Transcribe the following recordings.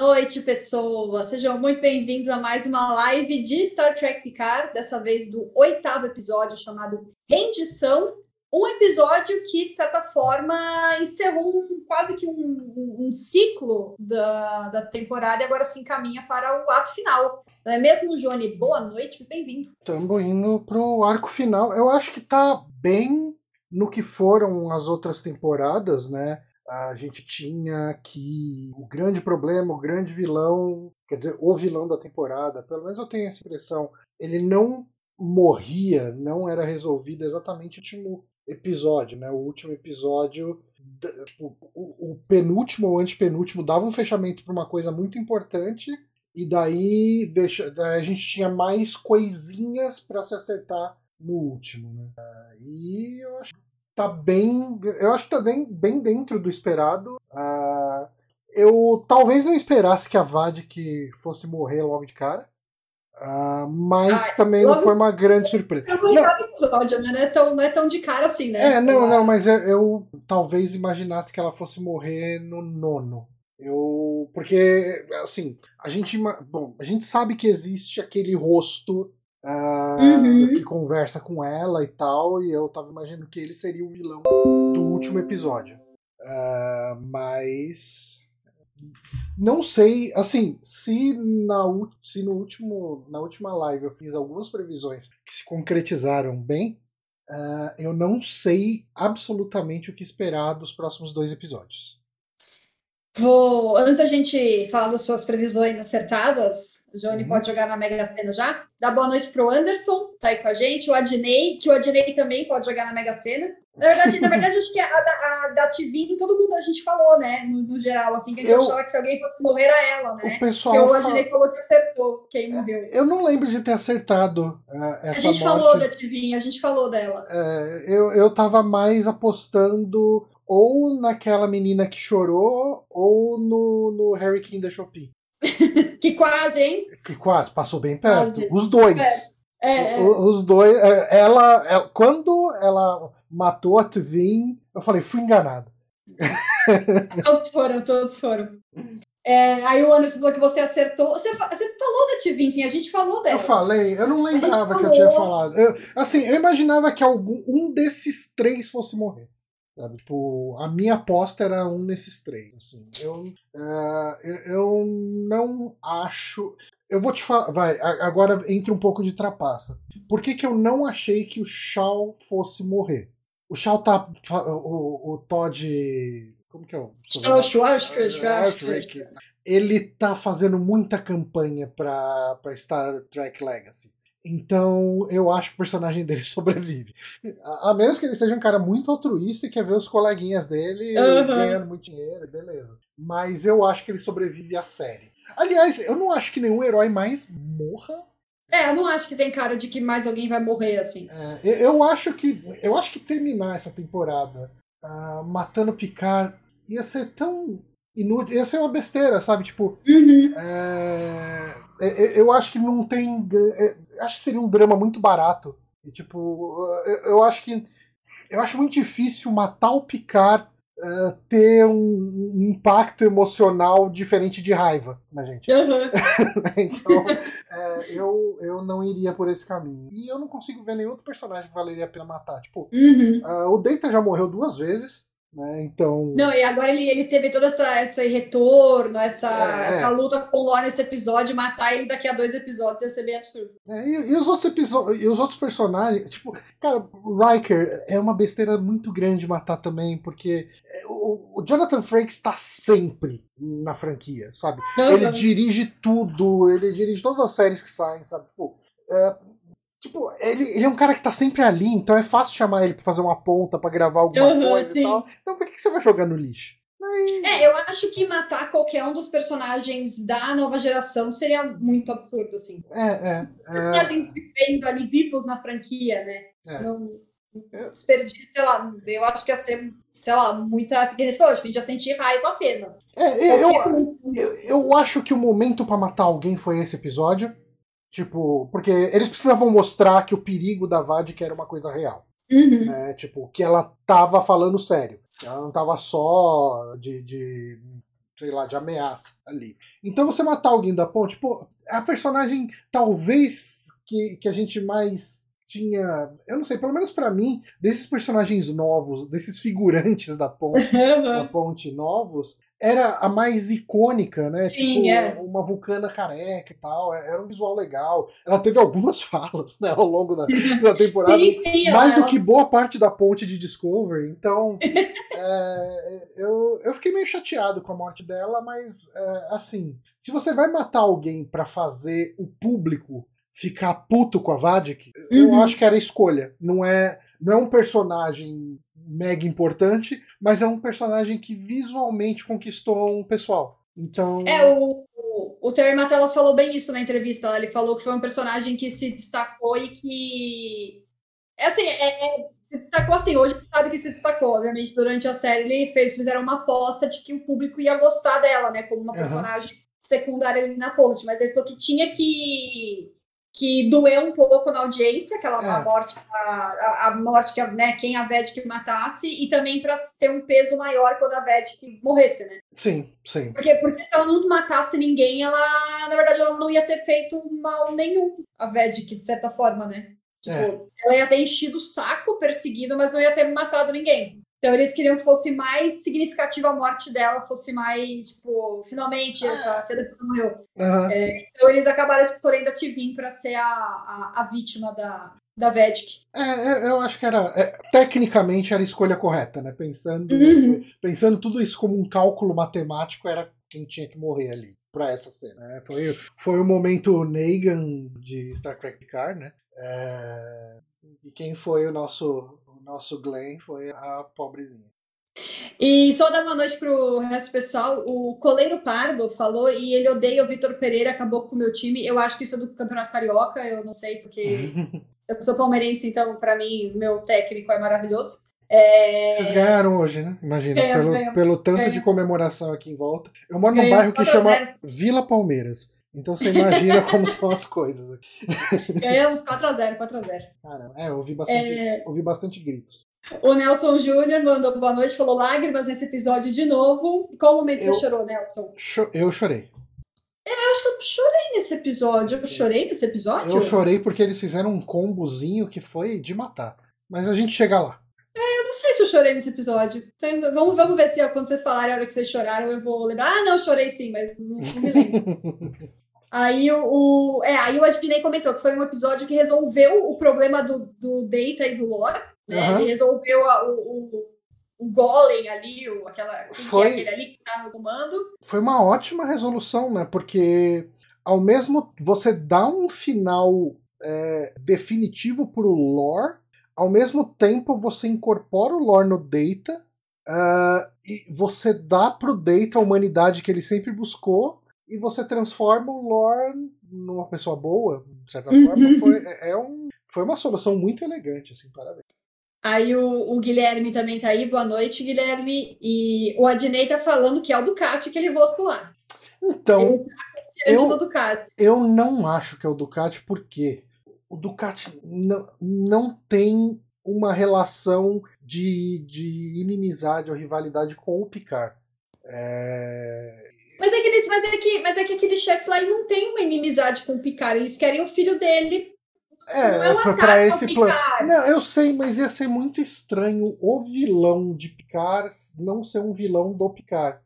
Noite, pessoas! Sejam muito bem-vindos a mais uma live de Star Trek Picard, dessa vez do oitavo episódio chamado Rendição. Um episódio que, de certa forma, encerrou um, quase que um, um, ciclo da, da temporada e agora se encaminha para o ato final. Não é mesmo, Johnny? Boa noite, bem-vindo. Estamos indo para o arco final. Eu acho que tá bem no que foram as outras temporadas, né? A gente tinha que o grande problema, o grande vilão, quer dizer, o vilão da temporada, pelo menos eu tenho essa impressão, ele não morria, não era resolvido exatamente no último episódio, né? O último episódio, o, o, o penúltimo ou antepenúltimo dava um fechamento para uma coisa muito importante e daí, deixa, daí a gente tinha mais coisinhas para se acertar no último, né? E eu acho tá bem. Eu acho que tá bem, bem dentro do esperado. Uh, eu talvez não esperasse que a Vadik fosse morrer logo de cara. Uh, mas também logo... não foi uma grande surpresa. Eu não, episódio, né? Não é, tão, não é tão de cara assim, né? É, não, não, mas eu, eu talvez imaginasse que ela fosse morrer no nono. Eu. Porque, assim, a gente. Bom, a gente sabe que existe aquele rosto Uh, uhum. que conversa com ela e tal, e eu tava imaginando que ele seria o vilão do último episódio. Uh, mas não sei, assim, se na, se no último, na última live eu fiz algumas previsões que se concretizaram bem, uh, eu não sei absolutamente o que esperar dos próximos dois episódios. Vou, antes da gente falar das suas previsões acertadas, o Johnny uhum. pode jogar na Mega Sena já. Dá boa noite pro Anderson, tá aí com a gente. O Adnei, que o Adnei também pode jogar na Mega Sena. Na verdade, na verdade acho que a, a, a da Tivin, todo mundo a gente falou, né? No, no geral, assim, que a gente eu, achava que se alguém fosse morrer era ela, né? O pessoal. Porque o Adnei fala... falou que acertou quem morreu. Eu não lembro de ter acertado uh, essa A gente morte. falou da Tivin, a gente falou dela. É, eu, eu tava mais apostando ou naquela menina que chorou, ou no, no Harry King da Shopee. que quase, hein? Que quase, passou bem perto. Quase. Os dois. É, é, é. Os dois. É, ela, ela, quando ela matou a Tvin, eu falei, fui enganado. todos foram, todos foram. É, aí o Anderson falou que você acertou. Você, você falou da Tvin, sim, a gente falou dela. Eu falei, eu não lembrava que eu tinha falado. Eu, assim, eu imaginava que algum, um desses três fosse morrer. Sabe? Tipo, a minha aposta era um nesses três. Assim. Eu, uh, eu não acho. Eu vou te falar. Vai, agora entra um pouco de trapaça. Por que, que eu não achei que o Shaw fosse morrer? O Shaw tá. O, o Todd. Como que é o. Ele tá fazendo muita campanha pra, pra Star Trek Legacy. Então eu acho que o personagem dele sobrevive. A, a, menos que ele seja um cara muito altruísta e quer ver os coleguinhas dele uhum. ganhando muito dinheiro, beleza. Mas eu acho que ele sobrevive à série. Aliás, eu não acho que nenhum herói mais morra. É, eu não acho que tem cara de que mais alguém vai morrer assim. É, eu acho que eu acho que terminar essa temporada uh, matando Picard ia ser tão inútil, ia ser uma besteira, sabe? Tipo, uhum. é, é, é eu acho que não tem. Acho que seria um drama muito barato. E, tipo, eu, eu acho que. Eu acho muito difícil matar o Picard uh, ter um, um, impacto emocional diferente de raiva na gente. Uhum. então, é, eu, eu não iria por esse caminho. E eu não consigo ver nenhum outro personagem que valeria a pena matar. Tipo, uhum. uh, o Data já morreu duas vezes. Né? Então. Não, e agora ele, ele teve todo essa, esse retorno, essa, é, essa luta com o Lore nesse episódio, matar ele daqui a dois episódios ia ser bem absurdo. É, e, e, os outros episódios, e os outros personagens, tipo, cara, Riker é uma besteira muito grande matar também, porque é, o, o Jonathan Frakes está sempre na franquia, sabe? Uhum. Ele dirige tudo, ele dirige todas as séries que saem, sabe? Pô, é, Tipo, ele, ele é um cara que tá sempre ali, então é fácil chamar ele pra fazer uma ponta, pra gravar alguma uhum, coisa sim. e tal. Então por que, que você vai jogar no lixo? Aí... É, eu acho que matar qualquer um dos personagens da nova geração seria muito absurdo, assim. É, é. é... Personagens vivendo ali vivos na franquia, né? É. Não, desperdício, sei lá, eu acho que ia ser, sei lá, muita. Que eles falaram, a gente ia sentir raiva apenas. É, eu, eu, eu, eu acho que o momento para matar alguém foi esse episódio. Tipo, porque eles precisavam mostrar que o perigo da Vadik era uma coisa real. Uhum. Né? Tipo, que ela tava falando sério. Ela não tava só de, de sei lá, de ameaça ali. Então você matar alguém da ponte, pô, é a personagem talvez que, que a gente mais tinha, eu não sei, pelo menos para mim, desses personagens novos, desses figurantes da ponte, da ponte novos, era a mais icônica, né? Sim, tipo, é. uma vulcana careca e tal. é, Era um visual legal. Ela teve algumas falas, né, ao longo da, da temporada. Sim, sim, mais ela- do que boa parte da ponte de Discovery. Então, é, eu, eu fiquei meio chateado com a morte dela, mas, é, assim, se você vai matar alguém pra fazer o público ficar puto com a Vadik, eu Uhum. acho que era escolha. Não é, não é um personagem mega importante, mas é um personagem que visualmente conquistou um pessoal. Então. É, o, o, o Terry Matellas falou bem isso na entrevista. Ele falou que foi um personagem que se destacou e que. É assim, é, é- se destacou assim, hoje sabe que se destacou. Obviamente, durante a série ele fez, fizeram uma aposta de que o público ia gostar dela, né? Como uma personagem secundária ali na ponte. Mas ele falou que tinha que. Que doer um pouco na audiência, aquela É. a morte, a, a- a morte que a- né, quem a Vedic matasse, e também para ter um peso maior quando a Vedic morresse, né? Sim, sim. Porque, porque se ela não matasse ninguém, ela, na verdade, ela não ia ter feito mal nenhum, a Vedic, de certa forma, né? Tipo, É. ela ia ter enchido o saco, perseguido, mas não ia ter matado ninguém. Então eles queriam que fosse mais significativa a morte dela, fosse mais, tipo, finalmente essa filha morreu. Aham. Então eles acabaram escolhendo a Tivin pra ser a, a, a vítima da, da Vedic. É, é, eu acho que era. é, tecnicamente era a escolha correta, né? Pensando, Uhum. pensando tudo isso como um cálculo matemático, era quem tinha que morrer ali pra essa cena. né? Foi, foi o momento Negan de Star Trek Picard, né? É, e quem foi o nosso, nosso Glenn foi a pobrezinha. E só dar uma noite pro resto do pessoal. O Coleiro Pardo falou e ele odeia o Vitor Pereira, acabou com o meu time. Eu acho que isso é do Campeonato Carioca, eu não sei, porque eu sou palmeirense, então para mim meu técnico é maravilhoso. É... Vocês ganharam hoje, né? Imagina, Ganhamos, pelo, ganhamos. pelo tanto de Ganhamos. comemoração aqui em volta. Eu moro num bairro que 4 a chama 0. Vila Palmeiras. Então você imagina como são as coisas aqui. Ganhamos 4x0, 4x0. Cara, é, eu ouvi bastante, É, ouvi bastante gritos. o Nelson Júnior mandou boa noite, falou lágrimas nesse episódio de novo. Qual momento Eu- você chorou, Nelson? Cho- Eu chorei. Eu acho que eu chorei nesse episódio. Eu chorei nesse episódio? Eu chorei porque eles fizeram um combozinho que foi de matar. Mas a gente chega lá. Eu não sei se eu chorei nesse episódio. Vamos, vamos ver se quando vocês falarem a hora que vocês choraram, eu vou lembrar. Ah, não, chorei sim, mas não, não me lembro. aí o, o- é, aí o Adnei comentou que foi um episódio que resolveu o problema do, do Data e do Lore. Né? Aham. Ele resolveu a- o, o, o Golem ali, o, aquela, é Foi. aquele ali que tá no comando. Foi uma ótima resolução, né? Porque ao mesmo você dá um final é, definitivo pro lore, ao mesmo tempo você incorpora o lore no Data ah, e você dá pro Data a humanidade que ele sempre buscou e você transforma o lore numa pessoa boa, de certa Uhum. forma. Foi, é, é um, foi uma solução muito elegante, assim, parabéns. Aí o, o Guilherme também tá aí. Boa noite, Guilherme. E o Adnei tá falando que é o Ducati, aquele rosto lá. Então, Diante Eu-. Eu não acho que é o Ducati, porque o Ducati não, não tem uma relação de, de inimizade ou rivalidade com o Picard. É, Mas é que, eles, mas, é que, mas é que aquele chefe lá não tem uma inimizade com o Picard. Eles querem o filho dele. é, não é um ao esse plano. Não, eu sei, mas ia ser muito estranho o vilão de Picard não ser um vilão do Picard.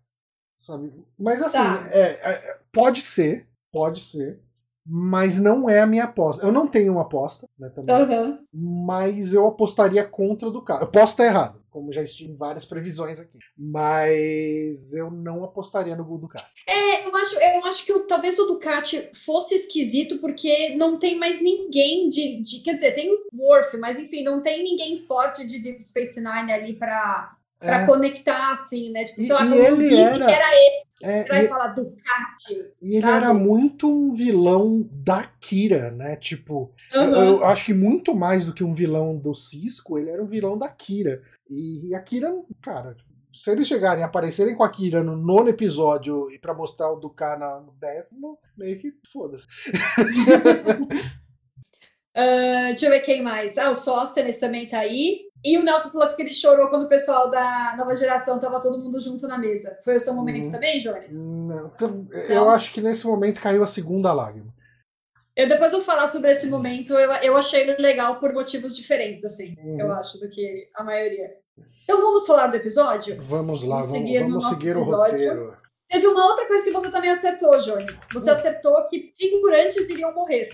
Sabe? Mas assim, Tá. é, é, pode ser, pode ser, mas não é a minha aposta. Eu não tenho uma aposta, né, também. Aham. mas eu apostaria contra o Ducati. Eu posso estar errado, como já estive várias previsões aqui, mas eu não apostaria no Ducati. É, eu acho, eu acho que talvez o Ducati fosse esquisito porque não tem mais ninguém de, de- Quer dizer, tem o Worf, mas enfim, não tem ninguém forte de Deep Space Nine ali pra, pra É, conectar, assim, né? Tipo, E- sei lá, e eu ele era- que era ele, é, vai e, falar Ducati. e ele sabe? era muito um vilão da Kira, né? Tipo, eu, Aham. eu acho que muito mais do que um vilão do Cisco, ele era um vilão da Kira. E, e a Kira, cara, se eles chegarem a aparecerem com a Kira no nono episódio e pra mostrar o Ducat na- no décimo, meio que foda-se. Ah, deixa eu ver quem mais. Ah, o Sóstenes também tá aí. E o Nelson falou que ele chorou quando o pessoal da nova geração tava todo mundo junto na mesa. Foi o seu momento Uhum. também, Johnny? Não, então, eu acho que nesse momento caiu a segunda lágrima. Eu depois vou falar sobre esse momento. Eu, eu achei ele legal por motivos diferentes, assim, Uhum. eu acho, do que a maioria. Então vamos falar do episódio? Vamos lá, Vamos vamos, seguir no vamos nosso seguir o episódio. roteiro. Teve uma outra coisa que você também acertou, Johnny. Você Hum. acertou que figurantes iriam morrer.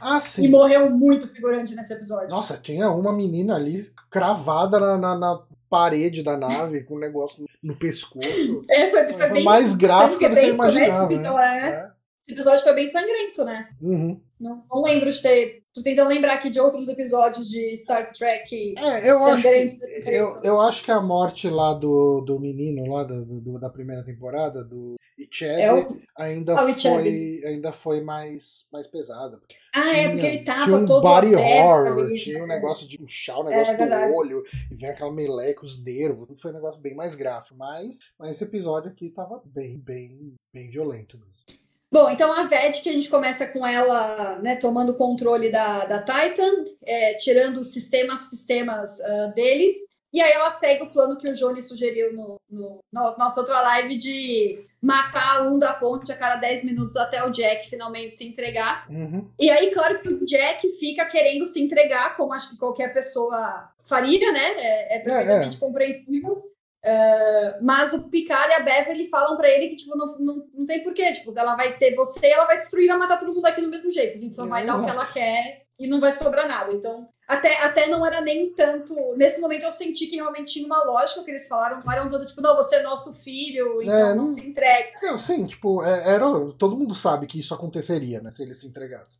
Ah, E sim. morreu muito figurante nesse episódio. Nossa, tinha uma menina ali cravada na, na, na parede da nave com um negócio no, pescoço. É, foi, foi Foi bem mais gráfico do que eu né, imaginava. esse Né? episódio, né? É. Esse episódio foi bem sangrento, né? Uhum. Não, não lembro de ter. Tô tentando lembrar aqui de outros episódios de Star Trek É, eu acho, que, eu, eu acho que a morte lá do, do menino lá do, do- da primeira temporada, do Ichebe, É o... ainda, Ah, foi, ainda foi mais, mais pesada. Ah, é, porque ele tava tinha um todo body horror, ali. tinha um né? negócio de puxar o negócio É verdade. do olho e vem aquela meleca, os nervos. Tudo foi um negócio bem mais gráfico. Mas, mas esse episódio aqui tava bem, bem, bem violento mesmo. Bom, então a Ved, que a gente começa com ela né, tomando controle da, da Titan, é, tirando os sistemas, sistemas ah, deles, e aí ela segue o plano que o Johnny sugeriu no, no, na nossa outra live de matar um da ponte a cada 10 minutos até o Jack finalmente se entregar. Uhum. E aí, claro que o Jack fica querendo se entregar, como acho que qualquer pessoa faria, né? É, é perfeitamente compreensível. É, mas o Picard e a Beverly falam pra ele que, tipo, não, não, não tem porquê. Tipo, ela vai ter você ela vai destruir e vai matar todo mundo aqui do mesmo jeito. A gente só É, vai dar o que exato. ela quer e não vai sobrar nada. Então, até, até não era nem tanto. Nesse momento eu senti que realmente tinha uma lógica que eles falaram. Não eram todo tipo, não, você é nosso filho, então É, não não- se entrega. Não, sim, tipo, é- era, todo mundo sabe que isso aconteceria, né? Se ele se entregasse.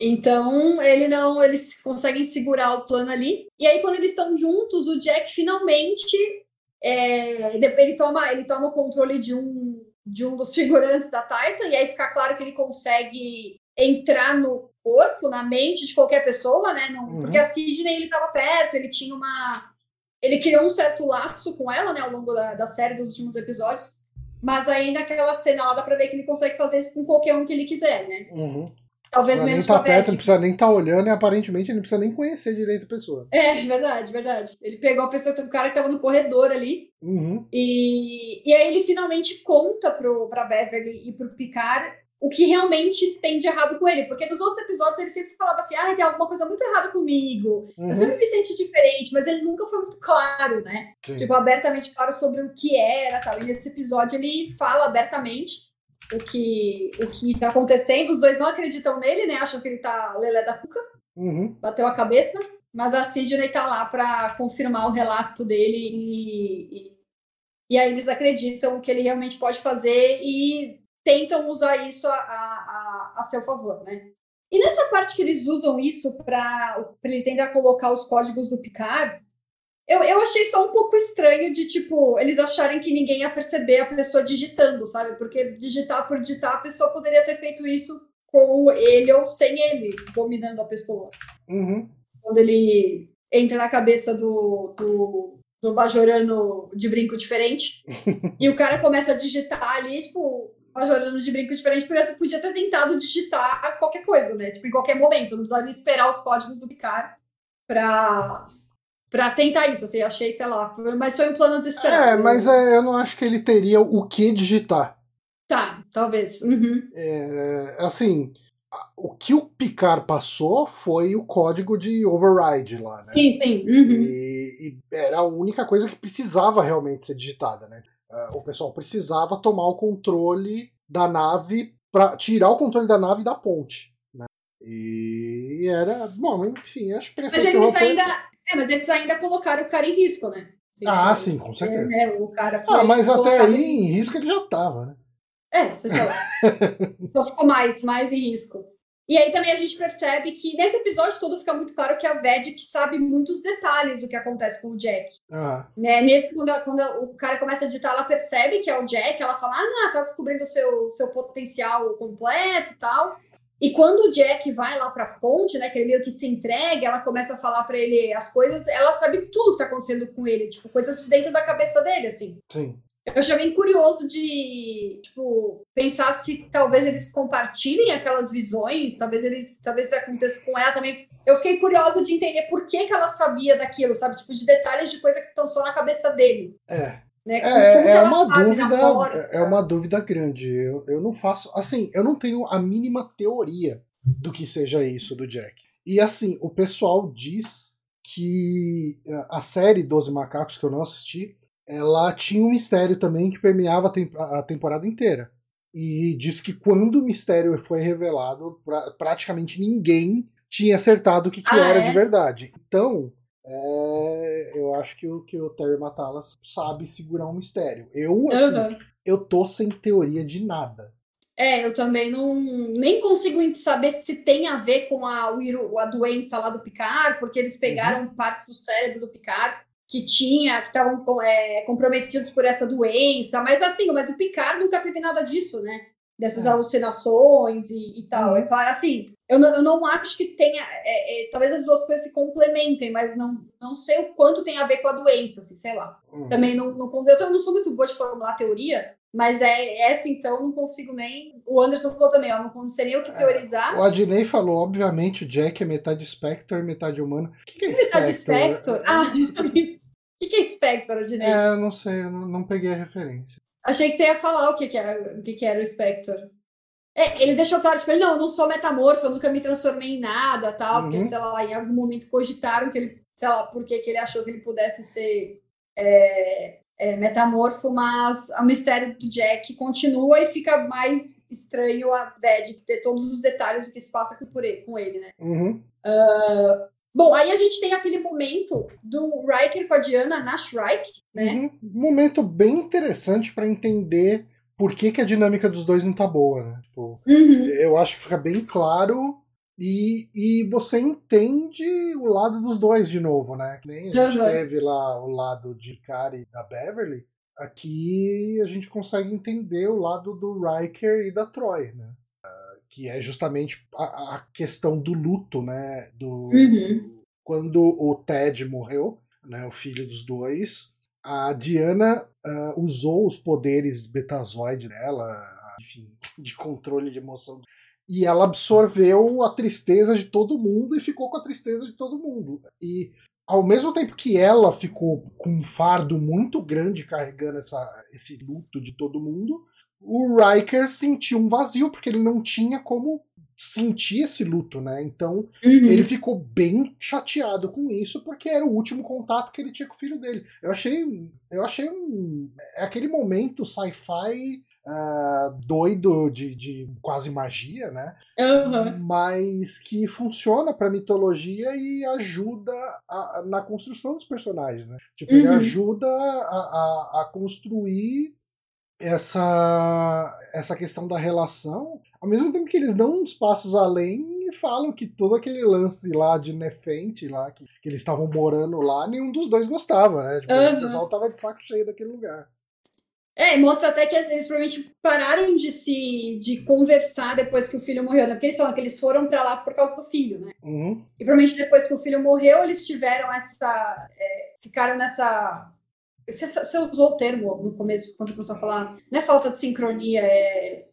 Então, ele não, eles conseguem segurar o plano ali. E aí, quando eles estão juntos, o Jack finalmente é, ele, toma, ele toma o controle de um, de um dos figurantes da Titan, e aí fica claro que ele consegue entrar no corpo, na mente de qualquer pessoa, né? Não- Uhum. Porque a Sidney ele estava perto, ele tinha uma. Ele criou um certo laço com ela, né, ao longo da, da série dos últimos episódios. Mas aí naquela cena lá dá pra ver que ele consegue fazer isso com qualquer um que ele quiser, né? Uhum. Talvez nem menos a perto, não precisa nem estar olhando e aparentemente ele não precisa nem conhecer direito a pessoa. É, verdade, verdade. Ele pegou a pessoa, um cara que tava no corredor ali, Uhum. e, e aí ele finalmente conta pro, pra Beverly e pro Picard o que realmente tem de errado com ele. Porque nos outros episódios ele sempre falava assim: ah, tem alguma coisa muito errada comigo. Eu Uhum. sempre me senti diferente, mas ele nunca foi muito claro, né? Sim. Tipo, abertamente claro sobre o que era tal. E nesse episódio ele fala abertamente o que, o que tá acontecendo. Os dois não acreditam nele, né? Acham que ele tá lelé da cuca Uhum. bateu a cabeça, mas a Sidney tá lá para confirmar o relato dele e, e, e aí eles acreditam que ele realmente pode fazer e tentam usar isso a, a, a, a seu favor, né? E nessa parte que eles usam isso para ele tentar colocar os códigos do Picard, eu, eu achei só um pouco estranho de, tipo, eles acharem que ninguém ia perceber a pessoa digitando, sabe? Porque digitar por digitar, a pessoa poderia ter feito isso com ele ou sem ele dominando a pessoa Uhum. quando ele entra na cabeça do, do, do Bajorano de brinco diferente. e o cara começa a digitar ali, tipo, Bajorano de brinco diferente, podia, podia ter tentado digitar qualquer coisa, né? Tipo, em qualquer momento. Não precisava esperar os códigos do Picard pra, pra tentar isso. Assim, eu achei, sei lá, mas foi um plano desesperado. É, mas é, eu não acho que ele teria o que digitar. Tá, talvez. Uhum. É, assim, o que o Picard passou foi o código de override lá, né? Sim, sim. Uhum. E, e era a única coisa que precisava realmente ser digitada, né? Ah, o pessoal precisava tomar o controle da nave para tirar o controle da nave da ponte. Né? E era. Bom, enfim, acho que ele Mas eles ainda. É, mas eles ainda colocaram o cara em risco, né? Assim, Ah, é, sim, com certeza. É, o cara foi Ah, mas até aí em- em risco ele já tava, né? É, sei lá. Só ficou mais, mais em risco. E aí também a gente percebe que nesse episódio todo fica muito claro que a Vedic sabe muitos detalhes do que acontece com o Jack. Ah, Né? Nesse, quando, quando o cara começa a digitar, ela percebe que é o Jack, ela fala, ah, tá descobrindo o seu, seu potencial completo e tal. E quando o Jack vai lá pra ponte, né, que ele meio que se entrega, ela começa a falar pra ele as coisas, ela sabe tudo que tá acontecendo com ele, tipo, coisas de dentro da cabeça dele, assim. sim. eu achei bem curioso de, tipo, pensar se talvez eles compartilhem aquelas visões, talvez eles, talvez isso aconteça com ela também. Eu fiquei curiosa de entender por que, que ela sabia daquilo, sabe? Tipo, de detalhes de coisa que estão só na cabeça dele. É. Né? É, é uma dúvida, é uma dúvida grande. Eu, eu não faço, assim, eu não tenho a mínima teoria do que seja isso do Jack. E assim, o pessoal diz que a série Doze Macacos que eu não assisti, ela tinha um mistério também que permeava a temporada inteira. E diz que quando o mistério foi revelado, pra, praticamente ninguém tinha acertado o que, que ah, era é? de verdade. Então, é, eu acho que o, que o Terry Matalas sabe segurar um mistério. Eu, assim, uhum. eu tô sem teoria de nada. É, eu também não nem consigo saber se tem a ver com a, a doença lá do Picard, porque eles pegaram uhum. partes do cérebro do Picard que tinha, que estavam é, comprometidos por essa doença, mas assim, mas o Picard nunca teve nada disso, né? Dessas é. alucinações e, e tal. Uhum. É claro, assim, eu não, eu não acho que tenha. É, é, talvez as duas coisas se complementem, mas não, não sei o quanto tem a ver com a doença, assim, sei lá. Uhum. Também não, não. Eu não sou muito boa de formular teoria, mas é essa, então, não consigo nem. O Anderson falou também, ó, não sei nem o que é, teorizar. o Adnei falou, obviamente, o Jack é metade Spectre, metade humano. O que, que é Metade Spectre? Ah, o que, que é Spectre, Adnei? É, eu não sei, eu não, não peguei a referência. Achei que você ia falar o que, que, era, o que, que era o Spectre. É, ele deixou claro, tipo, ele, não, eu não sou metamorfo, eu nunca me transformei em nada, tal, uhum. porque, sei lá, em algum momento cogitaram que ele, sei lá, porque que ele achou que ele pudesse ser é, é, metamorfo, mas o mistério do Jack continua e fica mais estranho a Ved ter todos os detalhes do que se passa com, ele, com ele, né? Uhum. Uh, bom, aí a gente tem aquele momento do Riker com a Diana na Shrike, né? Uhum. Um momento bem interessante para entender por que, que, a dinâmica dos dois não tá boa, né? Tipo, uhum. Eu acho que fica bem claro e, e você entende o lado dos dois de novo, né? Que nem a gente uhum. teve lá o lado de Kari e da Beverly. Aqui a gente consegue entender o lado do Riker e da Troy, né? Que é justamente a, a, questão do luto, né? Do, uhum. Quando o Ted morreu, né? O filho dos dois, a Diana uh, usou os poderes betazoide dela, enfim, de controle de emoção e ela absorveu a tristeza de todo mundo e ficou com a tristeza de todo mundo. E ao mesmo tempo que ela ficou com um fardo muito grande carregando essa, esse luto de todo mundo, o Riker sentiu um vazio porque ele não tinha como sentir esse luto, né? Então uhum. ele ficou bem chateado com isso porque era o último contato que ele tinha com o filho dele. Eu achei, eu achei um, é aquele momento sci-fi uh, doido de, de, quase magia, né? Uhum. Mas que funciona para mitologia e ajuda a, a, na construção dos personagens, né? Tipo, uhum. ele ajuda a, a, construir essa, essa questão da relação, ao mesmo tempo que eles dão uns passos além e falam que todo aquele lance lá de Nefente, lá, que, que eles estavam morando lá, nenhum dos dois gostava, né? Tipo, uhum. O pessoal tava de saco cheio daquele lugar. É, e mostra até que eles provavelmente pararam de se de conversar depois que o filho morreu, né? Porque eles falam que eles foram para lá por causa do filho, né? Uhum. E provavelmente depois que o filho morreu, eles tiveram essa. É, ficaram nessa. Você, você, usou o termo no começo, quando você começou a falar. Não é falta de sincronia, é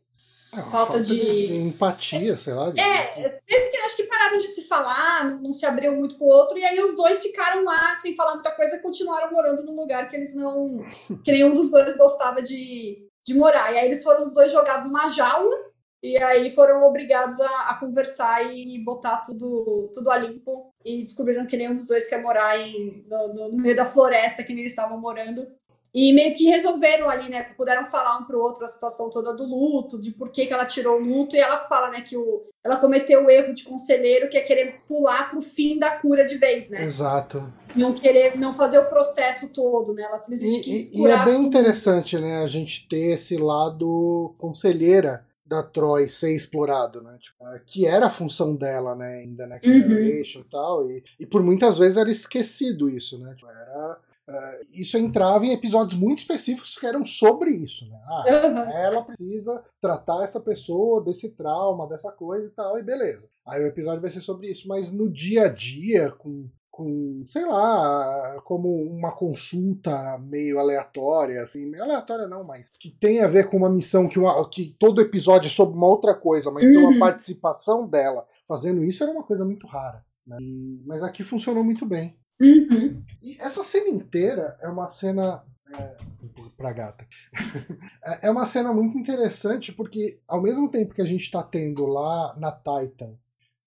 é, falta, falta de... de... empatia, sei lá. De... É, porque acho que pararam de se falar, não, não se abriu muito com o outro, e aí os dois ficaram lá sem falar muita coisa e continuaram morando num lugar que eles não. que nenhum dos dois gostava de, de morar. E aí eles foram os dois jogados numa jaula, e aí foram obrigados a, a conversar e botar tudo, tudo a limpo. E descobriram que nenhum dos dois quer morar em, no, no meio da floresta que eles estavam morando. E meio que resolveram ali, né? Puderam falar um pro outro a situação toda do luto, de por que, que ela tirou o luto, e ela fala, né, que o, ela cometeu o erro de conselheiro, que é querer pular pro fim da cura de vez, né? Exato. Não querer, não fazer o processo todo, né? Ela simplesmente e, quis E é bem interessante, né, a gente ter esse lado conselheira da Troy ser explorado, né? Tipo, que era a função dela, né, em The Next uhum. Generation e tal, e, e por muitas vezes era esquecido isso, né? Tipo, era Uh, isso entrava em episódios muito específicos que eram sobre isso. Né? Ah, uhum. Ela precisa tratar essa pessoa desse trauma, dessa coisa e tal, e beleza. Aí o episódio vai ser sobre isso. Mas no dia a dia, com com, sei lá, como uma consulta meio aleatória, assim, aleatória não, mas que tem a ver com uma missão que, uma, que todo episódio é sobre uma outra coisa, mas uhum. tem uma uhum. participação dela fazendo isso era uma coisa muito rara. Né? E, mas aqui funcionou muito bem. Uhum. E essa cena inteira é uma cena. É, pra gata. É, é uma cena muito interessante porque, ao mesmo tempo que a gente está tendo lá na Titan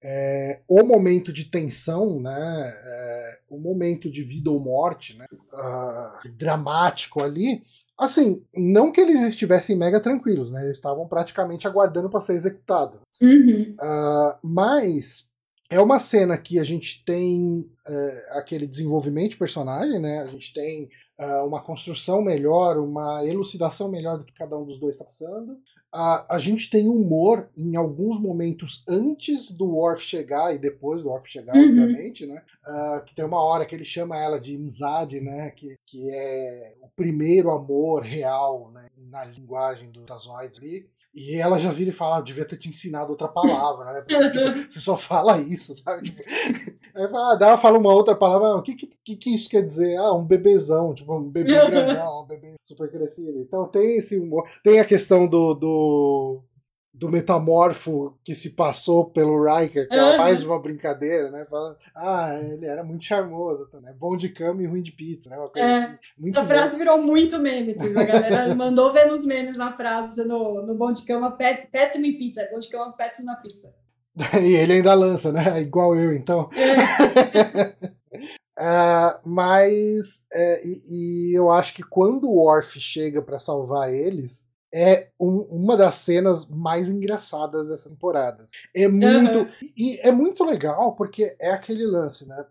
é, o momento de tensão, né, é, o momento de vida ou morte, né, uh, dramático ali, assim, não que eles estivessem mega tranquilos, né, eles estavam praticamente aguardando para ser executado. Uhum. Uh, mas é uma cena que a gente tem uh, aquele desenvolvimento de personagem, né, a gente tem uh, uma construção melhor, uma elucidação melhor do que cada um dos dois está passando a, a gente tem humor em alguns momentos antes do Worf chegar e depois do Worf chegar, uhum. obviamente, né? Uh, que tem uma hora que ele chama ela de Imzad, né? Que, que é o primeiro amor real, né? Na linguagem do Tazoides ali. E ela já vira e fala, ah, devia ter te ensinado outra palavra, né? Porque, tipo, você só fala isso, sabe? Tipo, aí ah, ela fala uma outra palavra, ah, o que, que, que isso quer dizer? Ah, um bebezão, tipo, um bebê grandão, um bebê super crescido. Então tem esse humor. Tem a questão do, do do metamorfo que se passou pelo Riker, que ela faz uma brincadeira, né? Fala, ah, ele era muito charmoso, né? Bom de cama e ruim de pizza, né? Uma coisa é. assim. Muito a frase virou muito meme, tipo, a galera mandou ver nos memes na frase no, no bom de cama, péssimo em pizza, bom de cama, péssimo na pizza. e ele ainda lança, né? Igual eu, então. É. Uh, mas é, e, e, eu acho que quando o Worf chega para salvar eles, é um, uma das cenas mais engraçadas dessa temporada. É muito. Uhum. E é muito legal porque é aquele lance, né?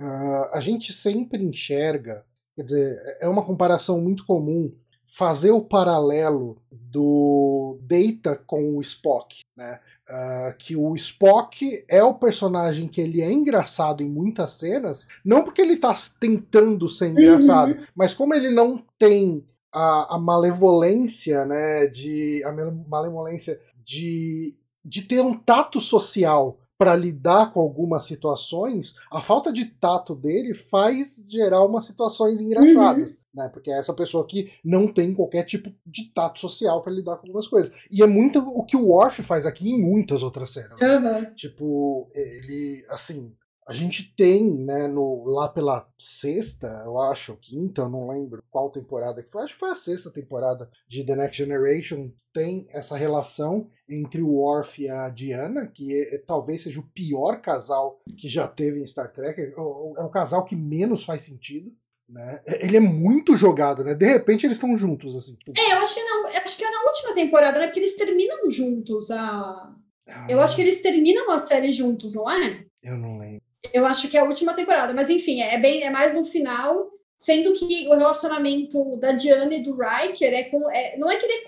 Uh, a gente sempre enxerga, quer dizer, é uma comparação muito comum fazer o paralelo do Data com o Spock, né? Uh, que o Spock é o personagem que ele é engraçado em muitas cenas, não porque ele está tentando ser engraçado, uhum. mas como ele não tem a, a malevolência, né, de a malevolência de, de ter um tato social para lidar com algumas situações, a falta de tato dele faz gerar umas situações engraçadas, uhum. né? Porque é essa pessoa que não tem qualquer tipo de tato social para lidar com algumas coisas. E é muito o que o Worf faz aqui em muitas outras cenas. Uhum. Né? Tipo, ele, assim, a gente tem, né, no, lá pela sexta, eu acho, quinta, eu não lembro qual temporada que foi, acho que foi a sexta temporada de The Next Generation, tem essa relação entre o Worf e a Diana, que é, é, talvez seja o pior casal que já teve em Star Trek, é o, é o casal que menos faz sentido. Né? É, ele é muito jogado, né? De repente eles estão juntos, assim. Tipo... É, eu acho que, não, acho que é na última temporada, né? Porque eles terminam juntos. A... Ah, eu acho que eles terminam a série juntos, não é? Eu não lembro. Eu acho que é a última temporada, mas enfim, é bem é mais no final, sendo que o relacionamento da Diana e do Riker é com é, não é que ele é,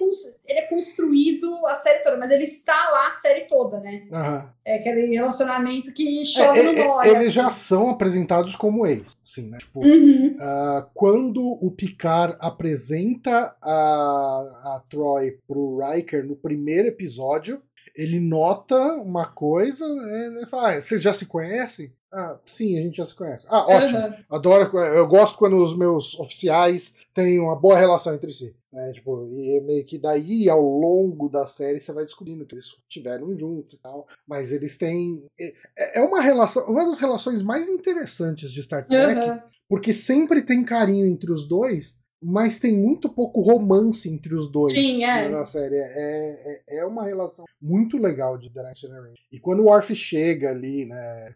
ele é construído a série toda, mas ele está lá a série toda, né? Uhum. É aquele relacionamento que chove é, no molho. É, eles assim. já são apresentados como ex, assim, né? Tipo, uhum. uh, quando o Picard apresenta a, a Troy pro Riker no primeiro episódio, ele nota uma coisa, né, e fala, ah, vocês já se conhecem? Ah, sim, a gente já se conhece. Ah, ótimo. Uhum. Adoro, eu gosto quando os meus oficiais têm uma boa relação entre si. Né? Tipo, e é meio que daí, ao longo da série, você vai descobrindo que eles tiveram juntos e tal. Mas eles têm. É, é uma relação. Uma das relações mais interessantes de Star Trek, uhum. porque sempre tem carinho entre os dois, mas tem muito pouco romance entre os dois Sim, é. na série. É, é, é uma relação muito legal de The Next Generation. E quando o Worf chega ali, né?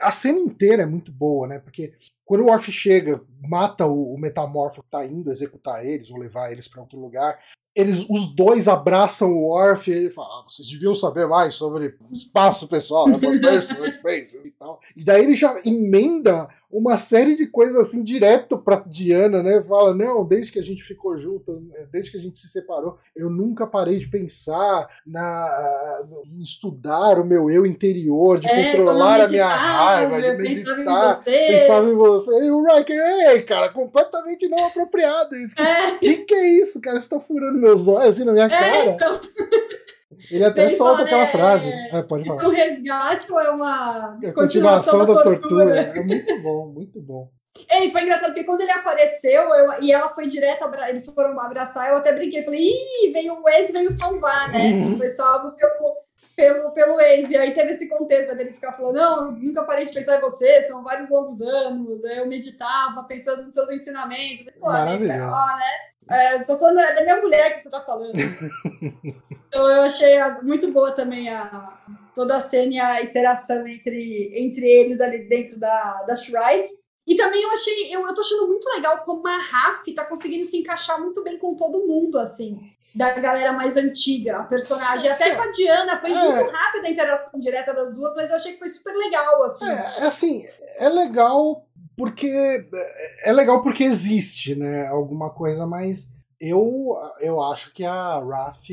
A cena inteira é muito boa, né? Porque quando o Worf chega, mata o, o metamorfo que tá indo executar eles ou levar eles para outro lugar, eles, os dois abraçam o Worf e ele fala: ah, vocês deviam saber mais sobre espaço pessoal, né? space e tal. E daí ele já emenda uma série de coisas assim direto pra Diana, né? Fala, não, desde que a gente ficou junto, desde que a gente se separou, eu nunca parei de pensar na, em estudar o meu eu interior, de é, controlar a minha raiva, de meditar, pensava em você. E o Riker, ei, cara, completamente não apropriado isso. Que, é. que, que é isso, cara? Você tá furando meus olhos assim na minha é, cara? Então... Ele até ele solta fala, aquela é, frase. É, pode falar. É um resgate ou é uma é continuação, continuação da, da tortura? tortura? É muito bom, muito bom. E foi engraçado porque quando ele apareceu eu, e ela foi direto, eles foram abraçar, eu até brinquei, falei, ih, veio o ex, veio salvar, né? Uhum. Foi salvo pelo, pelo, pelo ex. E aí teve esse contexto dele ficar falando, não, nunca parei de pensar em você, são vários longos anos, eu meditava pensando nos seus ensinamentos. Pô, Maravilhoso. né? É, tô falando da minha mulher que você tá falando. então eu achei muito boa também a, toda a cena e a interação entre, entre eles ali dentro da, da Shrike. E também eu achei, eu, eu tô achando muito legal como a Raf tá conseguindo se encaixar muito bem com todo mundo, assim, da galera mais antiga, a personagem. Até com a Diana, foi é, muito rápida a interação direta das duas, mas eu achei que foi super legal, assim. É, é assim, é legal porque. É, é legal porque existe, né? Alguma coisa, mas eu, eu acho que a Raf,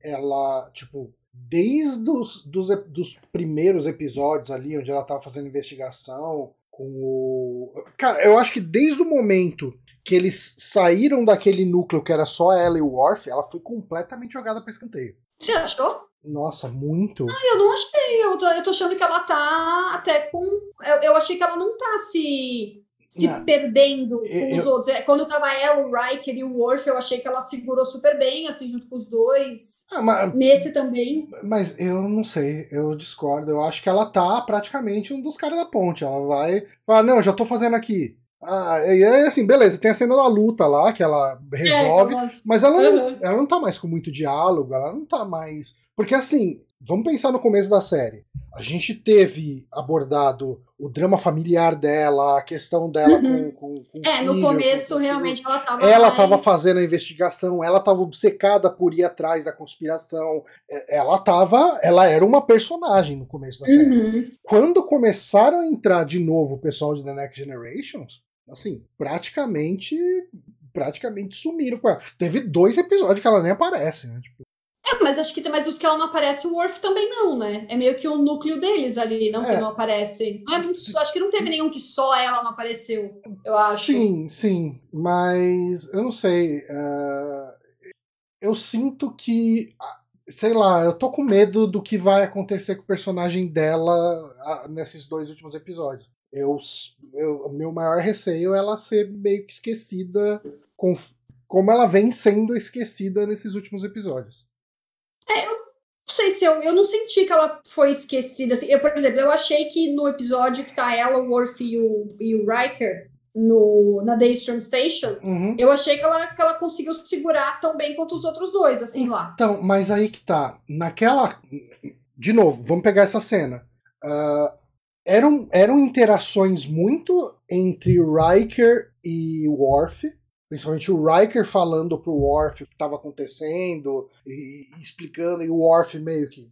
ela, tipo, desde os dos, dos primeiros episódios ali, onde ela tava fazendo investigação com o. Cara, eu acho que desde o momento que eles saíram daquele núcleo que era só ela e o Worf, ela foi completamente jogada para escanteio. Você achou? Nossa, muito. Ah, eu não achei. Eu tô, eu tô achando que ela tá até com. Eu, eu achei que ela não tá se se não. perdendo com eu, os outros. É, quando tava ela, o Riker e o Worf, eu achei que ela segurou super bem, assim, junto com os dois. Ah, mas, Nesse também. Mas eu não sei, eu discordo. Eu acho que ela tá praticamente um dos caras da ponte. Ela vai. Ah, não, já tô fazendo aqui. Ah, e aí, assim, beleza, tem a cena da luta lá, que ela resolve, é, mas ela, uhum. ela não tá mais com muito diálogo, ela não tá mais. Porque assim, vamos pensar no começo da série. A gente teve abordado o drama familiar dela, a questão dela uhum. com, com, com É, filho, no começo com realmente ela estava Ela estava mais... fazendo a investigação, ela estava obcecada por ir atrás da conspiração. É, ela estava, ela era uma personagem no começo da série. Uhum. Quando começaram a entrar de novo o pessoal de The Next Generations, assim, praticamente praticamente sumiram com ela. Teve dois episódios que ela nem aparece, né? Tipo, é, mas acho que tem mais os que ela não aparece, o Worf também não, né? É meio que o núcleo deles ali, não é. que não aparece. Não é muito, acho que não teve nenhum que só ela não apareceu, eu acho. Sim, sim. Mas eu não sei. Uh, eu sinto que. Sei lá, eu tô com medo do que vai acontecer com o personagem dela uh, nesses dois últimos episódios. Eu, eu, meu maior receio é ela ser meio que esquecida com, como ela vem sendo esquecida nesses últimos episódios. É, eu não sei se eu, eu não senti que ela foi esquecida. Assim. Eu, por exemplo, eu achei que no episódio que tá ela, o Worf e o, e o Riker no, na Daystrom Station, uhum. eu achei que ela, que ela conseguiu segurar tão bem quanto os outros dois, assim, lá. Então, mas aí que tá. Naquela. De novo, vamos pegar essa cena. Uh, eram, eram interações muito entre Riker e Worf Principalmente o Riker falando pro Worf o que estava acontecendo e, e, explicando, e o Worf meio que.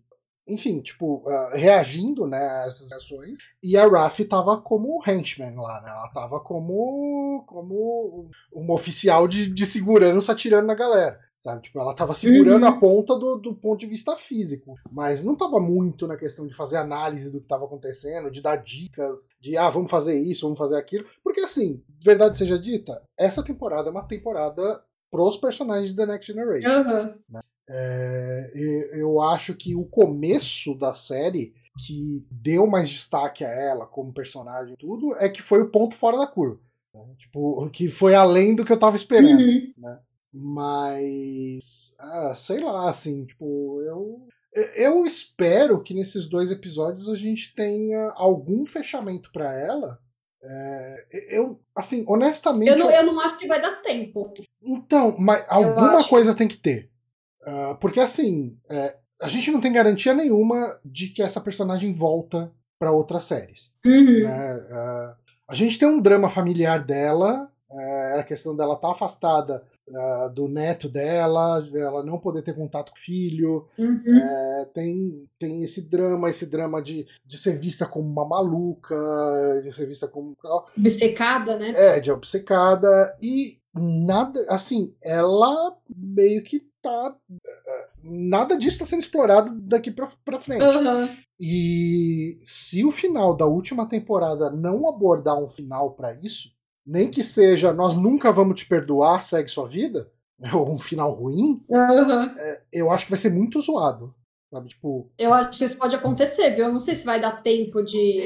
Enfim, tipo, uh, reagindo né, a essas ações. E a Raf tava como henchman lá, né? Ela tava como, como uma oficial de, de segurança atirando na galera. Sabe? Tipo, ela tava segurando uhum. a ponta do, do ponto de vista físico, mas não tava muito na questão de fazer análise do que tava acontecendo, de dar dicas, de ah, vamos fazer isso, vamos fazer aquilo. Porque assim, verdade seja dita, essa temporada é uma temporada pros personagens da Next Generation. Uhum. Né? É, eu acho que o começo da série que deu mais destaque a ela como personagem e tudo é que foi o ponto fora da curva. Né? Tipo, que foi além do que eu tava esperando. Uhum. Né? Mas. Ah, sei lá, assim, tipo, eu. Eu espero que nesses dois episódios a gente tenha algum fechamento para ela. É, eu, assim, honestamente. Eu não, eu não acho que vai dar tempo. Então, mas alguma coisa tem que ter. Uh, porque, assim, é, a gente não tem garantia nenhuma de que essa personagem volta para outras séries. Uhum. Né? Uh, a gente tem um drama familiar dela, é, a questão dela estar tá afastada uh, do neto dela, ela não poder ter contato com o filho. Uhum. É, tem, tem esse drama, esse drama de, de ser vista como uma maluca, de ser vista como. Obcecada, né? É, de obcecada. E nada. Assim, ela meio que tá. Nada disso está sendo explorado daqui pra, pra frente. Uhum. E se o final da última temporada não abordar um final para isso, nem que seja nós nunca vamos te perdoar, segue sua vida, ou um final ruim, uhum. é, eu acho que vai ser muito zoado. Sabe, tipo. Eu acho que isso pode acontecer, viu? Eu não sei se vai dar tempo de.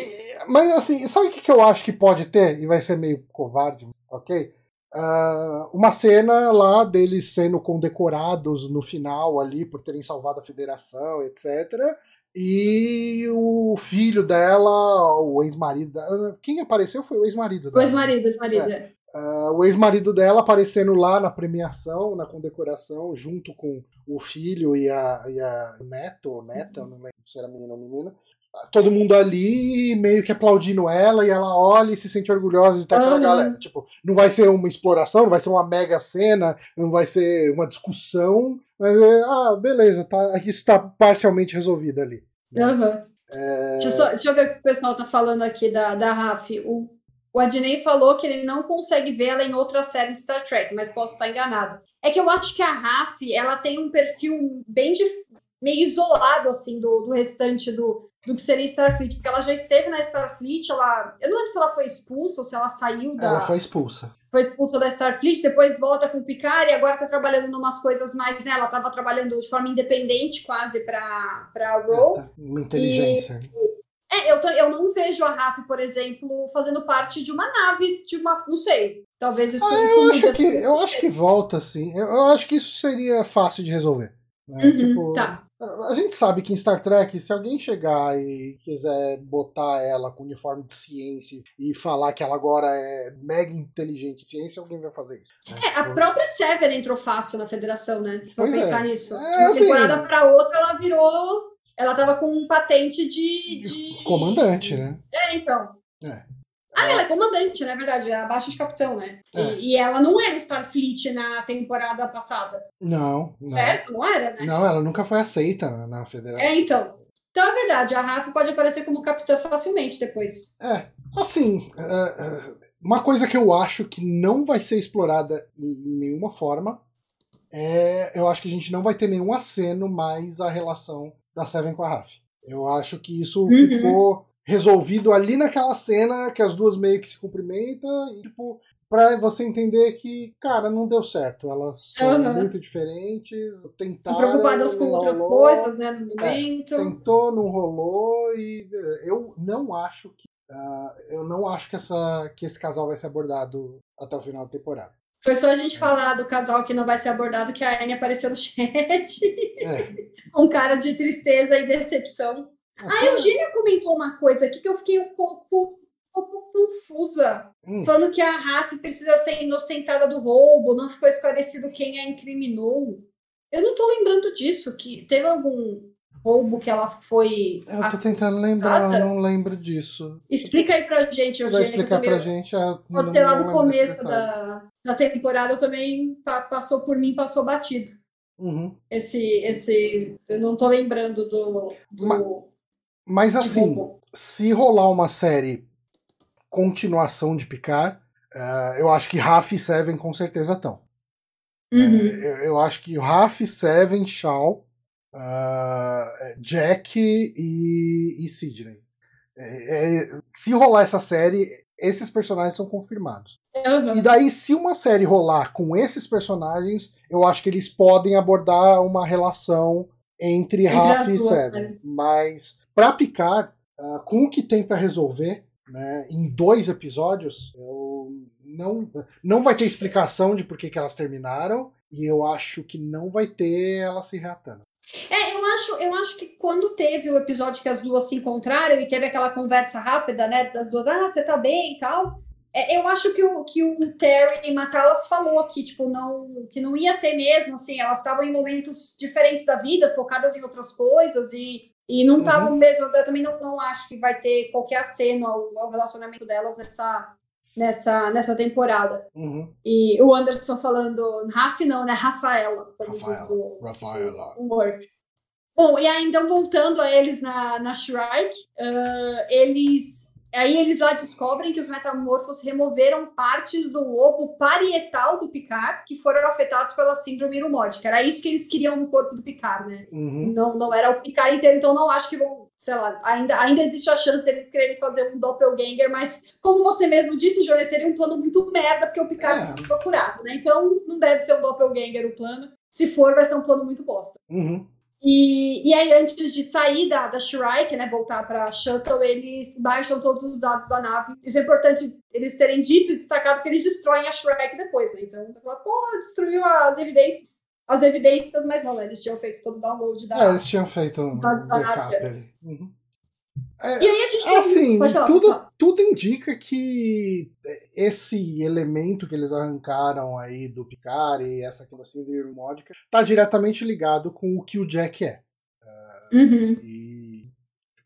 Mas assim, sabe o que, que eu acho que pode ter? E vai ser meio covarde, ok? Uh, uma cena lá deles sendo condecorados no final ali por terem salvado a federação, etc. E o filho dela, o ex-marido. Quem apareceu foi o ex-marido dela. O ex-marido, ex-marido, é. Uh, o ex-marido dela aparecendo lá na premiação, na condecoração, junto com o filho e a, e a neto, ou neta, não lembro se era menino ou menina. Todo mundo ali meio que aplaudindo ela e ela olha e se sente orgulhosa de estar com aquela galera. Tipo, não vai ser uma exploração, não vai ser uma mega cena, não vai ser uma discussão, mas é, ah, beleza, tá, isso está parcialmente resolvido ali. Né? Uhum. É... Deixa, eu só, deixa, eu ver o que o pessoal tá falando aqui da, da Raf. O o Adnei falou que ele não consegue ver ela em outra série de Star Trek, mas posso estar enganado. É que eu acho que a Raf, ela tem um perfil bem meio isolado, assim, do, do restante do, do que seria Starfleet, porque ela já esteve na Starfleet, ela... Eu não lembro se ela foi expulsa ou se ela saiu da... Ela foi expulsa. Foi expulsa da Starfleet, depois volta com o Picard e agora tá trabalhando em umas coisas mais, né? Ela tava trabalhando de forma independente quase pra, pra Roll. É, tá. Uma inteligência. E, é, eu, eu não vejo a Raf, por exemplo, fazendo parte de uma nave, de uma. Não sei. Talvez isso. Ah, eu, acho que, eu acho que volta, assim. Eu, eu, acho que isso seria fácil de resolver. Né? Uhum, tipo, tá. A gente sabe que em Star Trek, se alguém chegar e quiser botar ela com uniforme de ciência e falar que ela agora é mega inteligente em ciência, alguém vai fazer isso. Né? É, a própria Sever entrou fácil na federação, né? Se for pois pensar é. nisso. É, de uma assim, temporada pra outra, ela virou ela tava com um patente de, de. Comandante, né? É, então. É. Ah, ela é comandante, na né? verdade, é abaixo de capitão, né? É. E, e, ela não era Starfleet na temporada passada. Não, não. Certo? Não era, né? Não, ela nunca foi aceita na Federação. É, então. Então é verdade, a Rafa pode aparecer como capitã facilmente depois. É, assim, é, é, uma coisa que eu acho que não vai ser explorada em, nenhuma forma é. Eu acho que a gente não vai ter nenhum aceno mais a relação da Seven com a Raf. Eu acho que isso uhum. ficou resolvido ali naquela cena que as duas meio que se cumprimentam e, tipo, pra você entender que, cara, não deu certo. Elas são uhum. muito diferentes, tentaram. Preocupadas com outras rolou, coisas, né, no é, momento. É, tentou, não rolou e eu não acho que. Uh, eu não acho que, essa, que esse casal vai ser abordado até o final da temporada. Foi só a gente falar do casal que não vai ser abordado que a Anne apareceu no chat. É. Com cara de tristeza e decepção. Ah, a Eugênia comentou uma coisa aqui que eu fiquei um pouco, um pouco confusa. Hum. Falando que a Raf precisa ser inocentada do roubo, não ficou esclarecido quem a incriminou. Eu não tô lembrando disso, que teve algum roubo que ela foi. Eu tô tentando lembrar, eu não lembro disso. Explica aí pra gente, Eugênia. Vai explicar pra gente. Pode ter lá no começo da, da temporada, também passou por mim, passou batido. Uhum. Esse, esse. Eu não tô lembrando do. do mas, mas assim, se rolar uma série continuação de Picard, uh, eu acho que Raf e Seven com certeza estão. Uhum. Uh, eu, eu, acho que Raf, Seven, Shaw uh, Jack e, e Sidney. É, é, se rolar essa série, esses personagens são confirmados. Uhum. E daí, se uma série rolar com esses personagens, eu acho que eles podem abordar uma relação entre, entre Raf e Seven. Né? Mas, pra picar, uh, com o que tem para resolver, né, em dois episódios, eu não, não vai ter explicação de por que, que elas terminaram. E eu acho que não vai ter ela se reatando. É, eu acho, eu acho que quando teve o episódio que as duas se encontraram e teve aquela conversa rápida, né, das duas, ah, você tá bem e tal, é, eu acho que o, que o Terry Matalas falou que, tipo, não, que não ia ter mesmo, assim, elas estavam em momentos diferentes da vida, focadas em outras coisas e, e não estavam uhum. mesmo, eu também não, não acho que vai ter qualquer aceno ao, ao relacionamento delas nessa, nessa, nessa temporada. Uhum. E o Anderson falando, Raf não, né? Rafaela. Rafaela. Rafaela. O Murphy. Bom, e aí então voltando a eles na, na Shrike, uh, eles Aí eles lá descobrem que os metamorfos removeram partes do lobo parietal do Picard que foram afetados pela síndrome irumódica. Era isso que eles queriam no corpo do Picard, né? Uhum. Não, não era o Picard inteiro, então não acho que vão, sei lá, ainda, ainda existe a chance deles quererem fazer um doppelganger, mas como você mesmo disse, Johnny, seria um plano muito merda, porque o Picard é. procurado, né? Então não deve ser um doppelganger o plano. Se for, vai ser um plano muito bosta. Uhum. E, e aí, antes de sair da, da Shrike, né, voltar para Shuttle, eles baixam todos os dados da nave. Isso é importante eles terem dito e destacado que eles destroem a Shrike depois, né? Então, pô, destruiu as evidências. As evidências, mas não, né? eles tinham feito todo o download da. É, eles tinham feito um backup. Uhum. É, e aí a gente tem... Assim, falar, tudo, tudo indica que esse elemento que eles arrancaram aí do Picard e essa questão da síndrome módica tá diretamente ligado com o que o Jack é. Uh, uhum. E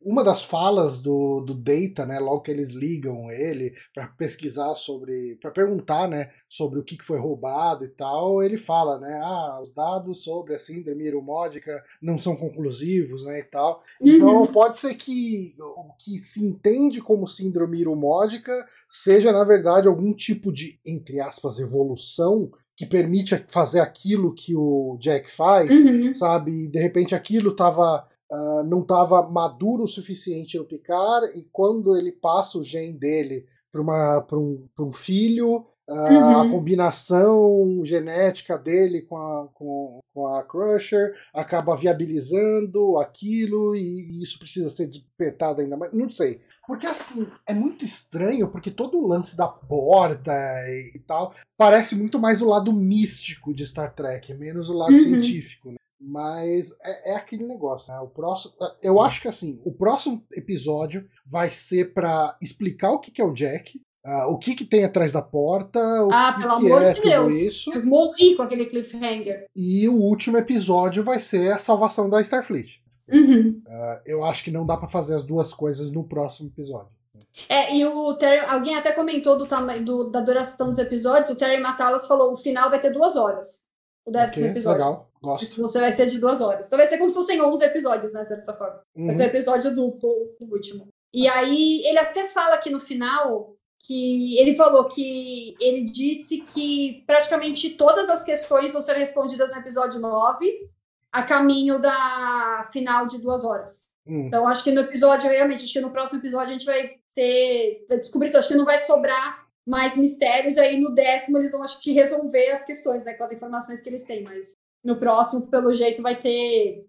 uma das falas do, do Data, né, logo que eles ligam ele para pesquisar sobre, para perguntar, né, sobre o que foi roubado e tal, ele fala, né, ah, os dados sobre a síndrome iromódica não são conclusivos, né, e tal. Então uhum. pode ser que o que se entende como síndrome iromódica seja na verdade algum tipo de entre aspas evolução que permite fazer aquilo que o Jack faz, uhum. sabe? E de repente aquilo estava uh, não estava maduro o suficiente no Picard, e quando ele passa o gene dele para um, um filho, Uh, uhum. A combinação genética dele com a, com, com, a Crusher acaba viabilizando aquilo e, e, isso precisa ser despertado ainda mais. Não sei. Porque assim, é muito estranho, porque todo o lance da porta e, e tal parece muito mais o lado místico de Star Trek, menos o lado uhum. científico. Né? Mas é, é, aquele negócio, né? O próximo, eu acho que assim, o próximo episódio vai ser para explicar o que, que é o Jack, uh, o que, que tem atrás da porta, o ah, que, pelo que amor é de tudo Deus. isso. Eu morri com aquele cliffhanger. E o último episódio vai ser a salvação da Starfleet. Uhum. Uh, eu acho que não dá para fazer as duas coisas no próximo episódio. É, e o Terry, alguém até comentou do tamanho do, da duração dos episódios, o Terry Matalas falou o final vai ter duas horas. O décimo okay, episódio. Legal. Gosto. Você vai ser de duas horas. Então vai ser como se fossem 11 episódios, né, de certa forma. Uhum. Vai ser o episódio duplo, o último. E aí, ele até fala aqui no final que ele falou que ele disse que praticamente todas as questões vão ser respondidas no episódio 9 a caminho da final de duas horas. Uhum. Então, acho que no episódio, realmente, acho que no próximo episódio a gente vai ter. Vai descobrir, então, acho que não vai sobrar mais mistérios. Aí no décimo eles vão, acho que, resolver as questões, né, com as informações que eles têm. Mas no próximo, pelo jeito, vai ter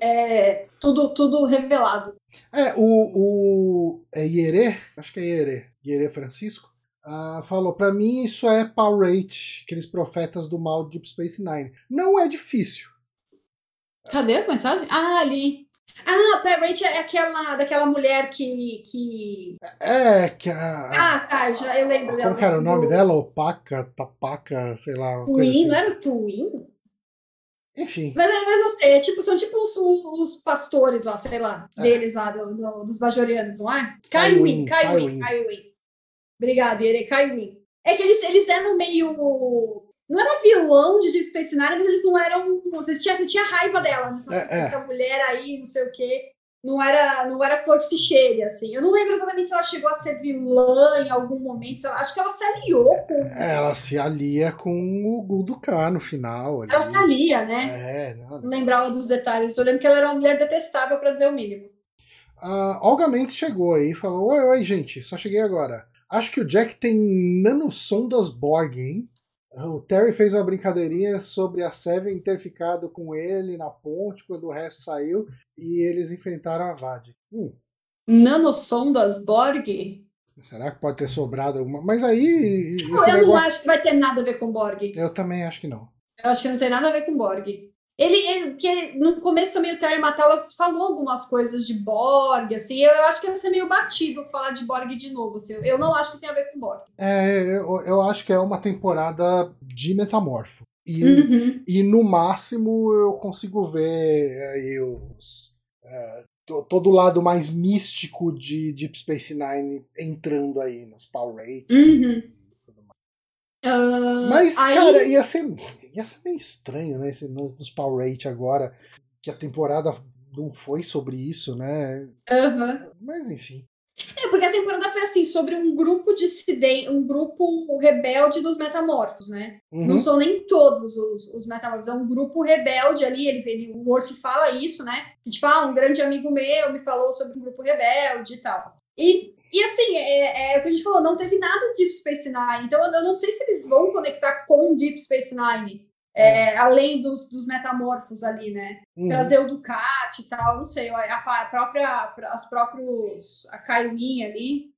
é, tudo, tudo revelado. É, o, o é Ierê, acho que é Ierê, Ierê Francisco, uh, falou, para mim isso é Power Rate, aqueles profetas do mal de Deep Space Nine. Não é difícil. Cadê a mensagem? Ah, ali. Ah, Power Rate é aquela, daquela mulher que, que... É, que a... Ah, tá, já, eu lembro dela. Qual era o nome dela? Opaca, Tapaca, sei lá. Twin, assim. não era o Twin? Enfim. Mas, mas não sei, é tipo, são tipo os, os pastores lá, sei lá, é. deles lá, do, do, dos bajorianos, não é? Kaiwin, Kaiwin, Kaiwin. Obrigada, ele é Kaiwin. É que eles, eles eram meio. Não era vilão de Deep Space Nine, mas eles não eram. Você tinha, você tinha raiva dela, né? É, essa é. mulher aí, não sei o quê não era, não era flor que se cheire, assim. Eu não lembro exatamente se ela chegou a ser vilã em algum momento. Acho que ela se aliou com. É, ela se alia com o Guldukan no final. Ali. Ela se alia, né? É, não, não lembrava dos detalhes. Eu lembro que ela era uma mulher detestável, para dizer o mínimo. A Olga Mendes chegou aí e falou: Oi, oi, gente, só cheguei agora. Acho que o Jack tem nanosondas Borg, hein? O Terry fez uma brincadeirinha sobre a Seven ter ficado com ele na ponte quando o resto saiu e eles enfrentaram a Vad. Hum. Nanosondas Borg? Será que pode ter sobrado alguma? Mas aí. Não, eu negócio... não acho que vai ter nada a ver com Borg. Eu também acho que não. Eu acho que não tem nada a ver com Borg. Ele, ele que no começo também o Terry Matalas falou algumas coisas de Borg, assim, eu, eu, acho que ia ser meio batido falar de Borg de novo, assim, eu não acho que tem a ver com Borg. É, eu, eu acho que é uma temporada de metamorfo. E, uhum. e no máximo eu consigo ver aí os. É, todo o lado mais místico de Deep Space Nine entrando aí nos Power Rangers. Uhum. Uh, Mas, aí... cara, ia ser, ia ser meio estranho, né? Esse lance dos Power Rate agora, que a temporada não foi sobre isso, né? Uhum. Mas enfim. É, porque a temporada foi assim, sobre um grupo dissidente, um grupo rebelde dos metamorfos, né? Uhum. Não são nem todos os, os metamorfos, é um grupo rebelde ali, ele, ele, o Worf fala isso, né? Que, tipo, ah, um grande amigo meu me falou sobre um grupo rebelde e tal. E e assim, é, é, o que a gente falou, não teve nada de Deep Space Nine. Então eu não sei se eles vão conectar com Deep Space Nine. É, além dos, dos metamorfos ali, né? Uhum. Trazer o Ducati e tal, não sei, a, a própria, as próprios, a Kaiwin ali,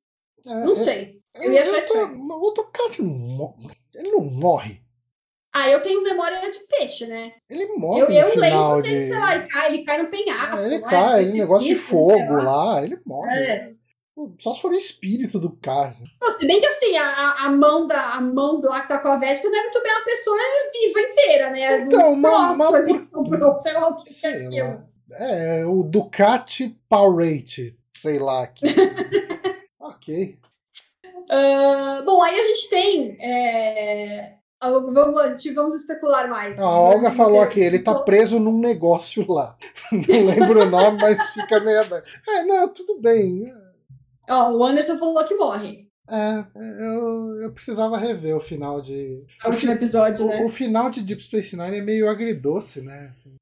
É, não sei. Eu Eu, ia achar estranho. o Ducati não ele não morre. Ah, eu tenho memória de peixe, né? Ele morre Eu, no eu final lembro de. dele, sei lá, ele cai, ele cai no penhasco. É, ele não é? cai, Precipício, negócio de fogo lá. lá, ele morre. É. Só se for o espírito do cara. Não, se bem que assim, a, a- mão da a mão lá que tá com a Vespa não é muito bem uma pessoa viva inteira, né? Então, Um mas ali por- sobrou, sei lá o que é Sei aquilo. lá. É, o Ducati Power Rate, sei lá. Que... ok. Ah, bom, aí a gente tem. é, Vamos, vamos especular mais. A Olga falou aqui, ele tá preso num negócio lá. Não lembro o nome, mas fica meio. É, não, tudo bem. Ó, o Anderson falou que morre. É, eu, eu precisava rever o final de. No último episódio, O, né? o final de Deep Space Nine é meio agridoce, né? assim.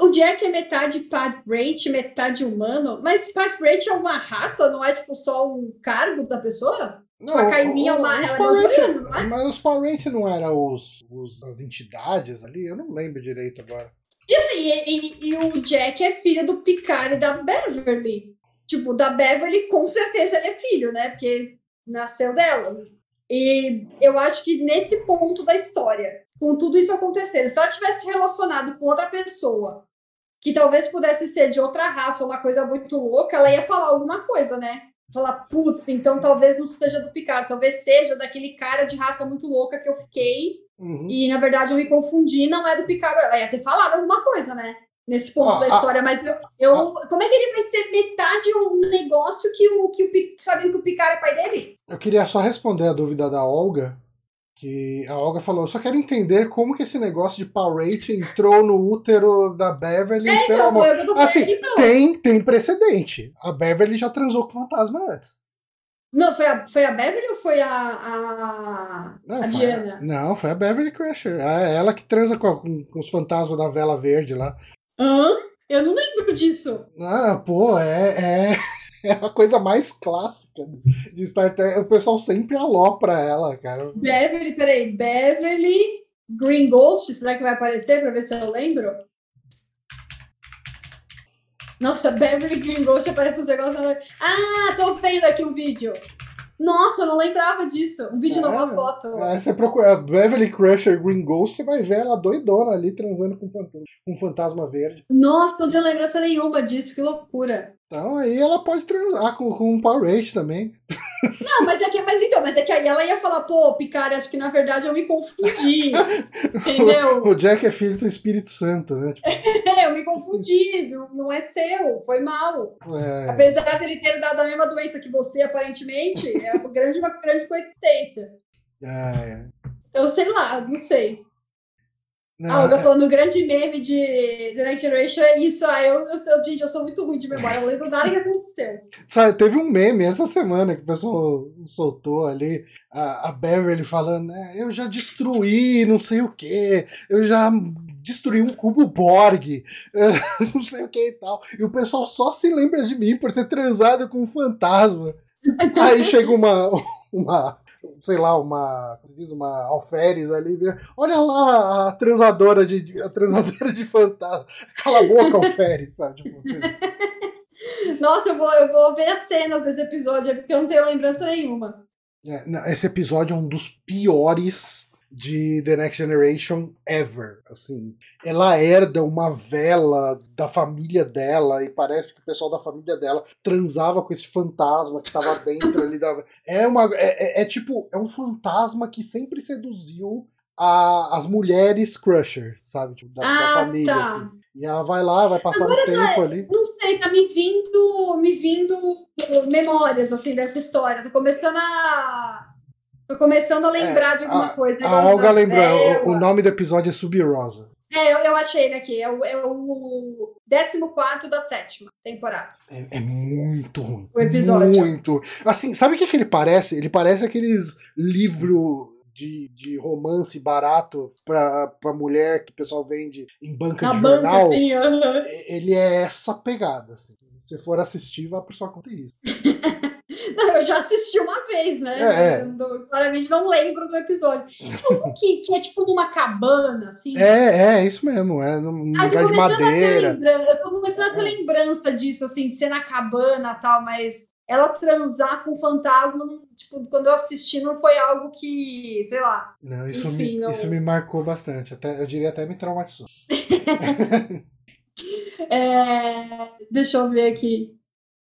O Jack é metade Pat Rate, metade humano, mas Pat Rate é uma raça, não é tipo só um cargo da pessoa? Não, a Kaimin é o- uma- os é Power Rangers- não é? Mas os Power Rangers não eram os, os- as entidades ali? Eu não lembro direito agora. E assim, e, e- e o Jack é filho do Picard e da Beverly. Tipo, da Beverly, com certeza ele é filho, né? Porque nasceu dela. E eu acho que nesse ponto da história, com tudo isso acontecendo, se ela tivesse relacionado com outra pessoa, que talvez pudesse ser de outra raça, uma coisa muito louca, ela ia falar alguma coisa, né? Falar, putz, então talvez não seja do Picard, talvez seja daquele cara de raça muito louca que eu fiquei Uhum. e na verdade eu me confundi, não é do Picard. Ela ia ter falado alguma coisa, né? Nesse ponto Ah, da ah, história, mas eu, eu- como é que ele vai ser metade um negócio que o que o sabendo que o Picard é pai dele? Eu queria só responder a dúvida da Olga. Que a Olga falou, eu só quero entender como que esse negócio de Power Rate entrou no útero da Beverly, É, pelo então, amor. tô Assim, então. tem, tem precedente. A Beverly já transou com o fantasma antes. Não, foi a, foi a Beverly ou foi a, a, Não, a Diana? não, foi a Beverly Crusher. É ela que transa com, a- com- com os fantasmas da vela verde lá. Hã? Eu não lembro disso. Ah, pô, é, é, é a coisa mais clássica de Star Trek. O pessoal sempre alopra ela, cara. Beverly, peraí, Beverly Green Ghost, será que vai aparecer pra ver se eu lembro? Nossa, Beverly Green Ghost aparece uns negócios. Ah, tô vendo aqui um vídeo. Nossa, eu não lembrava disso. Um vídeo, não, uma É, foto. Aí você procura Beverly Crusher Green Ghost, você vai ver ela doidona ali transando com um fantasma, verde. Nossa, não tenho lembrança nenhuma disso, que loucura. Então aí ela pode transar com, com um Power Rate também. Não, mas é que, mas então, mas é que aí ela ia falar, pô, Picard, acho que na verdade eu me confundi. entendeu? O Jack é filho do Espírito Santo, né? Tipo, É, eu me confundi, não, não é seu, foi mal. é, Apesar dele ter dado a mesma doença que você, aparentemente, é uma grande, uma grande coincidência. é, Eu sei lá, não sei. Não, Ah, Olga é- falando, grande meme de The Next Generation é isso. Ah, eu, eu, sou- gente, eu sou muito ruim de memória, eu não lembro nada que aconteceu. Sabe, teve um meme essa semana que o pessoal soltou ali, a, a Beverly falando, né, eu já destruí não sei o que, eu já destruí um cubo Borg, não sei o que e tal. E o pessoal só se lembra de mim por ter transado com um fantasma. Aí chega uma, uma sei lá, uma, como se diz, uma alferes ali, olha lá a transadora de, a transadora de fantasma. Cala a boca, alferes, sabe? Tipo, isso. Nossa, eu vou, eu vou ver as cenas desse episódio, é porque eu não tenho lembrança nenhuma. É, não, esse episódio é um dos piores de The Next Generation ever. Assim, ela herda uma vela da família dela e parece que o pessoal da família dela transava com esse fantasma que tava dentro ali da. É uma, é, é- é tipo, é um fantasma que sempre seduziu a- as mulheres Crusher, sabe, Tipo, da, da Ah, família. tá. Assim. E ela vai lá, vai passar um tempo ali. Não sei, tá me vindo, me vindo memórias, assim, dessa história. Tô começando a... Tô começando a lembrar de alguma coisa. É, A Olga lembrou, o, o nome do episódio é Sub-Rosa. É, eu, eu achei ele aqui. É o, é o 14 da sétima temporada. É, é muito ruim. O episódio. Muito. Assim, sabe o que, que ele parece? Ele parece aqueles livros de, de romance barato pra, pra mulher que o pessoal vende em banca Na de banca, jornal. assim, aham. Ele é essa pegada. Assim. Se for assistir, vá por sua conta risco. Não, eu já assisti uma vez, né? É, é. Eu, claramente não lembro do episódio. Um que, que é tipo numa cabana, assim. É, é, isso mesmo. É num Ah, lugar de madeira. lembrança, eu tô começando a ter É. lembrança disso, assim, de ser na cabana e tal, mas ela transar com o fantasma, tipo, quando eu assisti, não foi algo que, sei lá. Não, isso, Enfim, me, não- isso me marcou bastante. Até, eu diria até me traumatizou. É, Deixa eu ver aqui.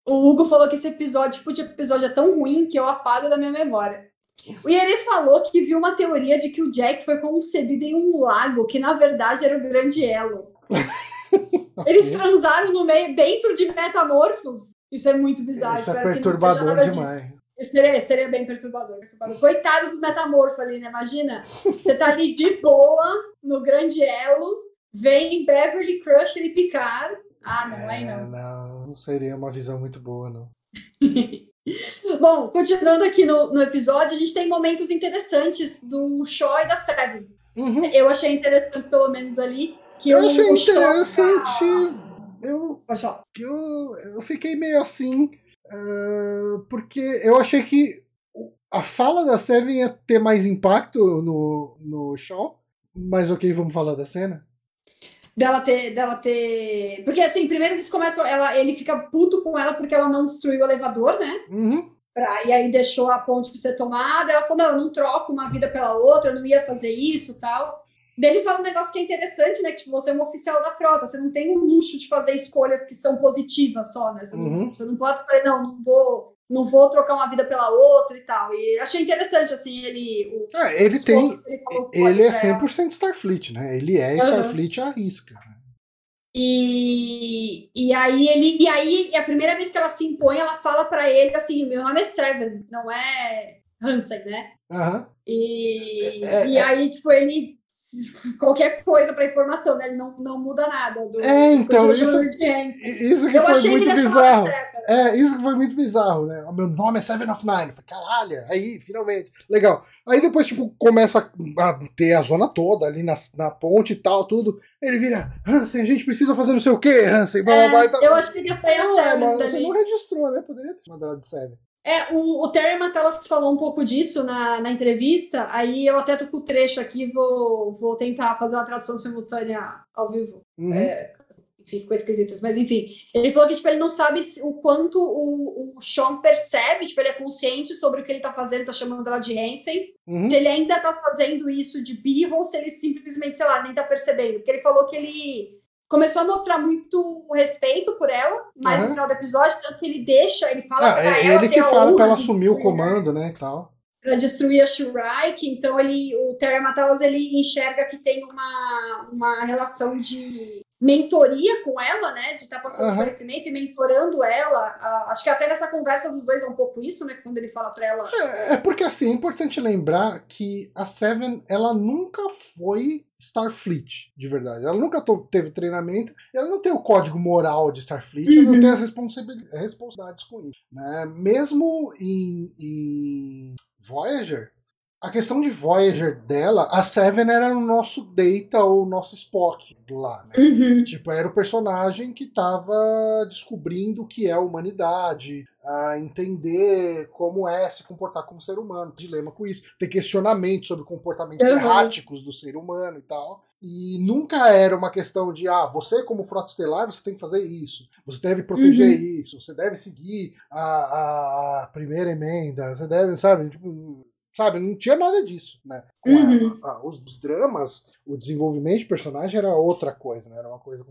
O Hugo falou que esse episódio, tipo, de episódio é tão ruim que eu apago da minha memória. O Yeri falou que viu uma teoria de que o Jack foi concebido em um lago, que na verdade era o grande elo. Eles transaram no meio, dentro de metamorfos. Isso é muito bizarro. Isso é perturbador disso. demais. Isso seria, seria bem perturbador, perturbador. Coitado dos metamorfos ali, né? Imagina. Você tá ali de boa, no grande elo, vem Beverly Crusher e Picard. Ah, não, aí É, não. não, não seria uma visão muito boa, não. Bom, continuando aqui no, no episódio, a gente tem momentos interessantes do Shaw e da Seven. Uhum. Eu achei interessante, pelo menos ali, que Eu o, achei o interessante. Eu, eu, eu fiquei meio assim, ah, porque eu achei que a fala da Seven ia ter mais impacto no, no Shaw, mas ok, vamos falar da cena. Dela ter, dela ter. Porque assim, primeiro eles começam. Ela, ele fica puto com ela porque ela não destruiu o elevador, né? Uhum. Pra- e aí deixou a ponte ser tomada. Ela falou: não, eu não troco uma vida pela outra, eu não ia fazer isso tal. Daí ele fala um negócio que é interessante, né? Que tipo, você é um oficial da frota, você não tem o luxo de fazer escolhas que são positivas só, né? Você, não, Uhum. você não pode escolher, não, não vou, não vou trocar uma vida pela outra e tal. E achei interessante, assim, ele. O, É, ele tem. ele Ele é pra ela. 100% Starfleet, né? Ele é. Starfleet à risca. né? E, e aí ele e aí a primeira vez que ela se impõe, ela fala pra ele assim, meu nome é Seven, não é Hansen, né? Aham. E, É, e é. aí tipo ele qualquer coisa pra informação, né? Ele não, não muda nada do É, então, isso-. E- Isso que Eu foi muito bizarro. Seven. É, isso que foi muito bizarro, né? O meu nome é Seven of Nine. Falei, caralho, aí, finalmente. Legal. Aí depois, tipo, começa a ter a zona toda ali na, na ponte e tal, tudo. Ele vira, Hansen, a gente precisa fazer não sei o quê, Hansen, blá blá blá. É, eu acho que ele sair a Não, é, Seven mas você não registrou, né? Poderia ter mandado de Seven. É, o, o Terry Matalas falou um pouco disso na, na entrevista, aí eu até tô com o trecho aqui, vou, vou tentar fazer uma tradução simultânea ao vivo. Uhum. É, enfim, ficou esquisito mas enfim. Ele falou que tipo, ele não sabe o quanto o, o Sean percebe, tipo, ele é consciente sobre o que ele tá fazendo, tá chamando ela de Hansen, Uhum. se ele ainda tá fazendo isso de birra ou se ele simplesmente, sei lá, nem tá percebendo. Porque ele falou que ele começou a mostrar muito respeito por ela, mas Aham. no final do episódio, tanto que ele deixa, ele fala Ah, pra é ela ele que a fala pra ela assumir o comando, né? E tal. para destruir a Shurike, então ele, o Terry Matalas ele enxerga que tem uma, uma relação de mentoria com ela, né, de estar passando Aham. conhecimento e mentorando ela. Ah, acho que até nessa conversa dos dois é um pouco isso, né, quando ele fala para ela. É, é porque assim, é importante lembrar que a Seven, ela nunca foi Starfleet, de verdade. Ela nunca teve treinamento, ela não tem o código moral de Starfleet, ela não Uhum. tem as responsabil- responsabilidades com isso. Né? Mesmo em, em Voyager, a questão de Voyager dela, a Seven era o nosso Data ou o nosso Spock do lá, né? Uhum. Tipo, era o personagem que estava descobrindo o que é a humanidade, a entender como é se comportar como ser humano, dilema com isso, ter questionamento sobre comportamentos Uhum. erráticos do ser humano e tal. E nunca era uma questão de, ah, você como frota estelar, você tem que fazer isso, você deve proteger Uhum. isso, você deve seguir a, a- a primeira emenda, você deve, sabe, tipo, sabe, não tinha nada disso, né, com Uhum. ela. Ah, os, os dramas, o desenvolvimento de personagem era outra coisa, né? Era uma coisa.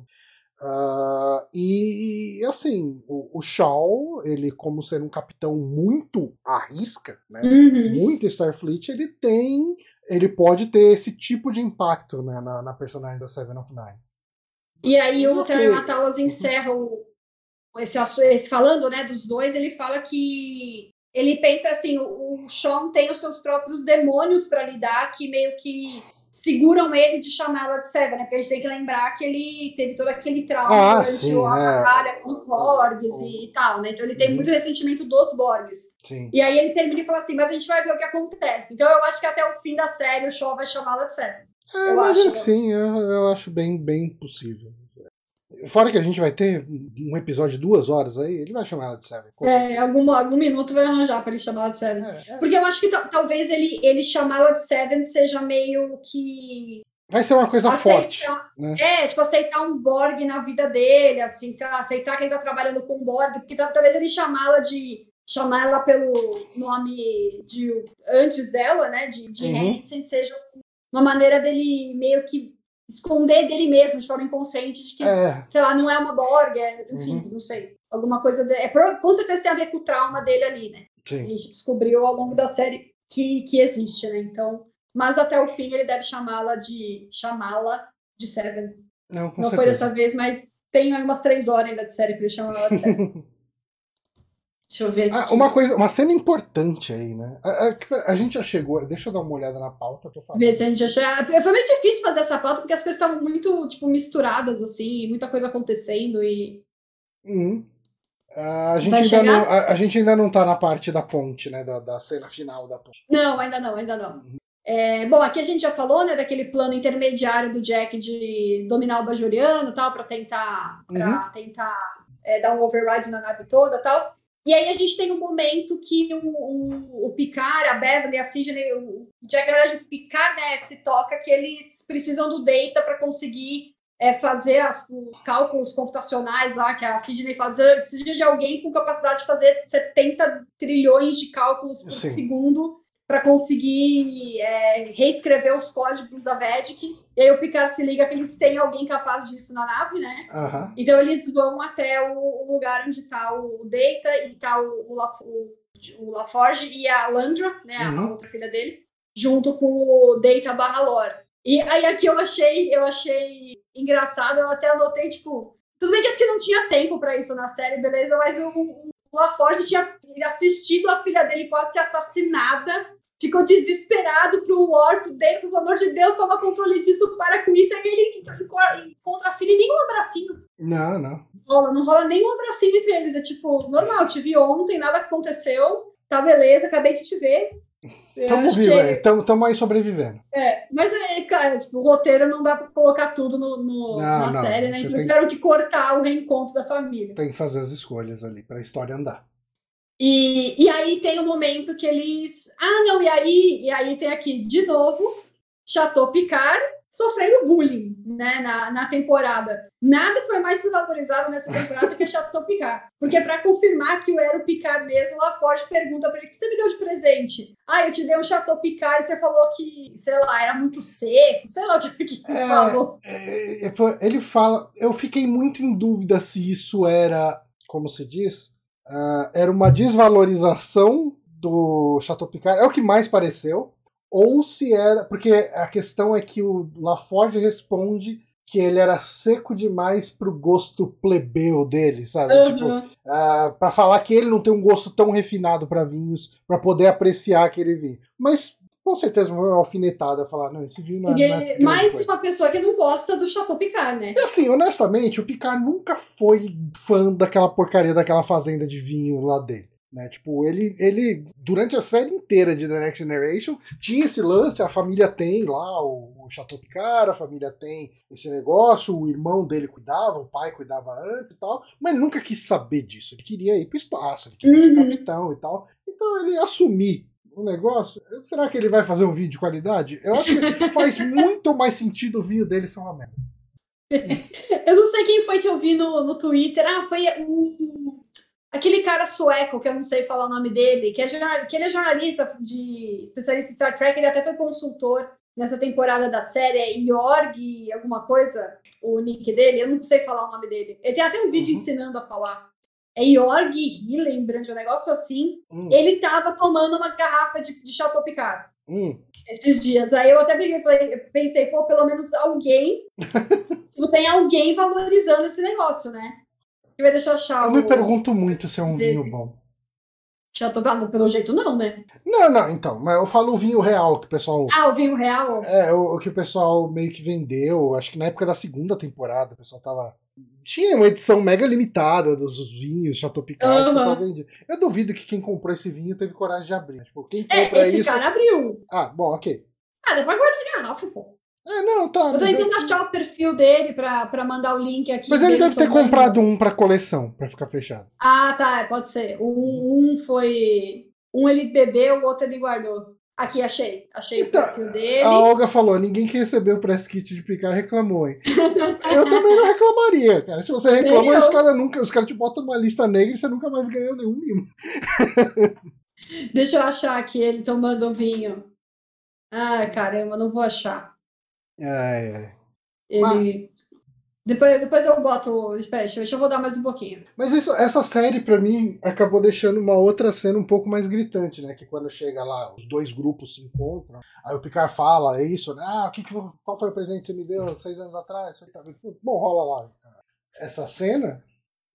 Ah, e assim, o, o Shaw, ele, como sendo um capitão muito à risca, né? Uhum. Muito Starfleet, ele tem. Ele pode ter esse tipo de impacto né, na, na personagem da Seven of Nine. E aí o Ok. Terry Matalas encerra o, esse, esse falando, né, dos dois, ele fala que ele pensa assim, o, o Sean tem os seus próprios demônios para lidar que meio que seguram ele de chamar ela de Seven, né? Porque a gente tem que lembrar que ele teve todo aquele trauma Ah, sim, a né? batalha com os Borgs O- e, tal, né? Então ele tem Uhum. muito ressentimento dos Borgs. Sim. E aí ele termina e fala assim, mas a gente vai ver o que acontece. Então eu acho que até o fim da série o Shaw vai chamá-la de Seven. É, Eu imagino acho, que né? sim, eu, eu acho bem, bem possível. Fora que a gente vai ter um episódio de duas horas aí, ele vai chamar ela de Seven. É, algum, algum minuto vai arranjar pra ele chamar ela de Seven. É, é. Porque eu acho que talvez ele, ele chamar ela de Seven seja meio que. Vai ser uma coisa aceitar, forte. Né? É, tipo, aceitar um Borg na vida dele, assim, sei lá, aceitar que ele tá trabalhando com um Borg, porque talvez ele chamá-la de. chamar ela pelo nome de antes dela, né? De, de uhum. Hansen, seja uma maneira dele meio que esconder dele mesmo de forma inconsciente de que, é. sei lá, não é uma Borg, é, enfim, uhum. não sei. Alguma coisa. De, é, com certeza tem a ver com o trauma dele ali, né? Sim. A gente descobriu ao longo da série que, que existe, né? Então. Mas até o fim ele deve chamá-la de. chamá-la de Seven. Não, não foi dessa vez, mas tem umas três horas ainda de série pra ele chamar ela de Seven. Deixa eu ver. Ah, uma coisa, uma cena importante aí, né? A, a, a, gente já chegou. Deixa eu dar uma olhada na pauta pra falar. Ver se a gente já chegou. Foi meio difícil fazer essa pauta porque as coisas estavam muito, tipo, misturadas, assim, muita coisa acontecendo e. Uhum. A gente, ainda não, a, a, gente ainda não tá na parte da ponte, né? Da, da cena final da ponte. Não, ainda não, ainda não. Uhum. É, bom, aqui a gente já falou, né, daquele plano intermediário do Jack de dominar o Bajoriano tal, para tentar, pra uhum. tentar é, dar um override na nave toda tal. E aí a gente tem um momento que o, o, o Picard, a Beverly, a Sidney, o Jack, na verdade, o Picard, né, se toca que eles precisam do data para conseguir é, fazer as, os cálculos computacionais lá, que a Sidney fala, precisa de alguém com capacidade de fazer 70 trilhões de cálculos por Sim. segundo para conseguir é, reescrever os códigos da Vedic. E aí o Picard se liga que eles têm alguém capaz disso na nave, né? Uhum. Então eles vão até o, o lugar onde está o Data e está o, o, o, o LaForge e a Landra, né? Uhum. A outra filha dele, junto com o Data barra Lora. E aí aqui eu achei, eu achei engraçado, eu até anotei, tipo, tudo bem que acho que não tinha tempo para isso na série, beleza? Mas o, o, o LaForge tinha assistido a filha dele quase ser assassinada ficou desesperado pro Lord dele, pelo amor de Deus, toma controle disso, para com isso. Aí ele encontra a filha e nem um abracinho. Não, não. Rola, não rola nem um abracinho entre eles. É tipo, normal, te vi ontem, nada aconteceu, tá beleza, acabei de te ver. Tamo vivo, que... tamo, tamo aí sobrevivendo. É, mas é, cara, tipo, o roteiro não dá pra colocar tudo no, no não, na não, série, né? Então tiveram que cortar o reencontro da família. Tem que fazer as escolhas ali pra história andar. E, e aí tem um momento que eles. Ah, não, e aí, e aí tem aqui de novo Chateau Picard sofrendo bullying né, na, na temporada. Nada foi mais desvalorizado nessa temporada que Chateau Picard. Porque para confirmar que eu era o Picard mesmo, lá Forte pergunta para ele: o que você me deu de presente? Ah, eu te dei um Chateau Picard e você falou que, sei lá, era muito seco, sei lá o que, que ele é, falou. É, é ele fala. Eu fiquei muito em dúvida se isso era, como se diz, uh, era uma desvalorização do Chateau Picard, é o que mais pareceu, ou se era. Porque a questão é que o LaForge responde que ele era seco demais pro gosto plebeu dele, sabe? Uhum. Tipo, uh, para falar que ele não tem um gosto tão refinado para vinhos, para poder apreciar aquele vinho. Mas com certeza foi uma alfinetada falar, não, esse vinho não é. é mais coisa. uma pessoa que não gosta do Chateau Picard, né? E assim, honestamente, o Picard nunca foi fã daquela porcaria daquela fazenda de vinho lá dele. Né? Tipo, ele, ele, durante a série inteira de The Next Generation, tinha esse lance, a família tem lá o, o Chateau Picard, a família tem esse negócio, o irmão dele cuidava, o pai cuidava antes e tal, mas ele nunca quis saber disso, ele queria ir pro espaço, ele queria uhum. ser capitão e tal. Então ele assumir o negócio, será que ele vai fazer um vídeo de qualidade? Eu acho que faz muito mais sentido o vídeo dele ser uma merda. eu não sei quem foi que eu vi no, no Twitter. Ah, foi o, aquele cara sueco, que eu não sei falar o nome dele, que, é, que ele é jornalista de especialista em Star Trek, ele até foi consultor nessa temporada da série, é Jorg alguma coisa, o nick dele, eu não sei falar o nome dele. Ele tem até um vídeo uhum. ensinando a falar é Jorg Hillenbrand, um negócio assim. Hum. Ele tava tomando uma garrafa de, de Chateau Picard. Hum. Esses dias. Aí eu até briguei, falei, pensei, pô, pelo menos alguém. tipo, tem alguém valorizando esse negócio, né? Que vai deixar achar. Eu me pergunto muito se é um vinho bom. Chateau Picard, pelo jeito, não, né? Não, não, então. Mas eu falo o vinho real que o pessoal. Ah, o vinho real? É, o, o que o pessoal meio que vendeu. Acho que na época da segunda temporada o pessoal tava tinha uma edição mega limitada dos vinhos Chateau Picard uhum. vendia. Eu duvido que quem comprou esse vinho teve coragem de abrir. Tipo, quem é, compra é, esse isso... cara abriu. Ah, bom, ok. Ah, depois guarda a garrafa, pô. É, não, tá. Eu tô tentando achar o perfil dele pra, pra mandar o link aqui. Mas ele deve ter comprado um pra coleção, pra ficar fechado. Ah, tá, pode ser. Um, um foi. Um ele bebeu, o outro ele guardou. Aqui, achei. Achei então, o perfil dele. A Olga falou: ninguém que recebeu o press kit de picar reclamou, hein? eu também não reclamaria, cara. Se você reclama, os caras nunca. Os caras te botam numa lista negra e você nunca mais ganhou nenhum mimo. Deixa eu achar aqui ele tomando vinho. Ai, caramba, não vou achar. Ai, ai. Ele. Depois, depois eu boto. Espera, deixa eu vou dar mais um pouquinho. Mas isso, essa série, para mim, acabou deixando uma outra cena um pouco mais gritante, né? Que quando chega lá, os dois grupos se encontram, aí o Picard fala isso, né? Ah, o que que, qual foi o presente que você me deu seis anos atrás? Tá bom, rola lá. Essa cena,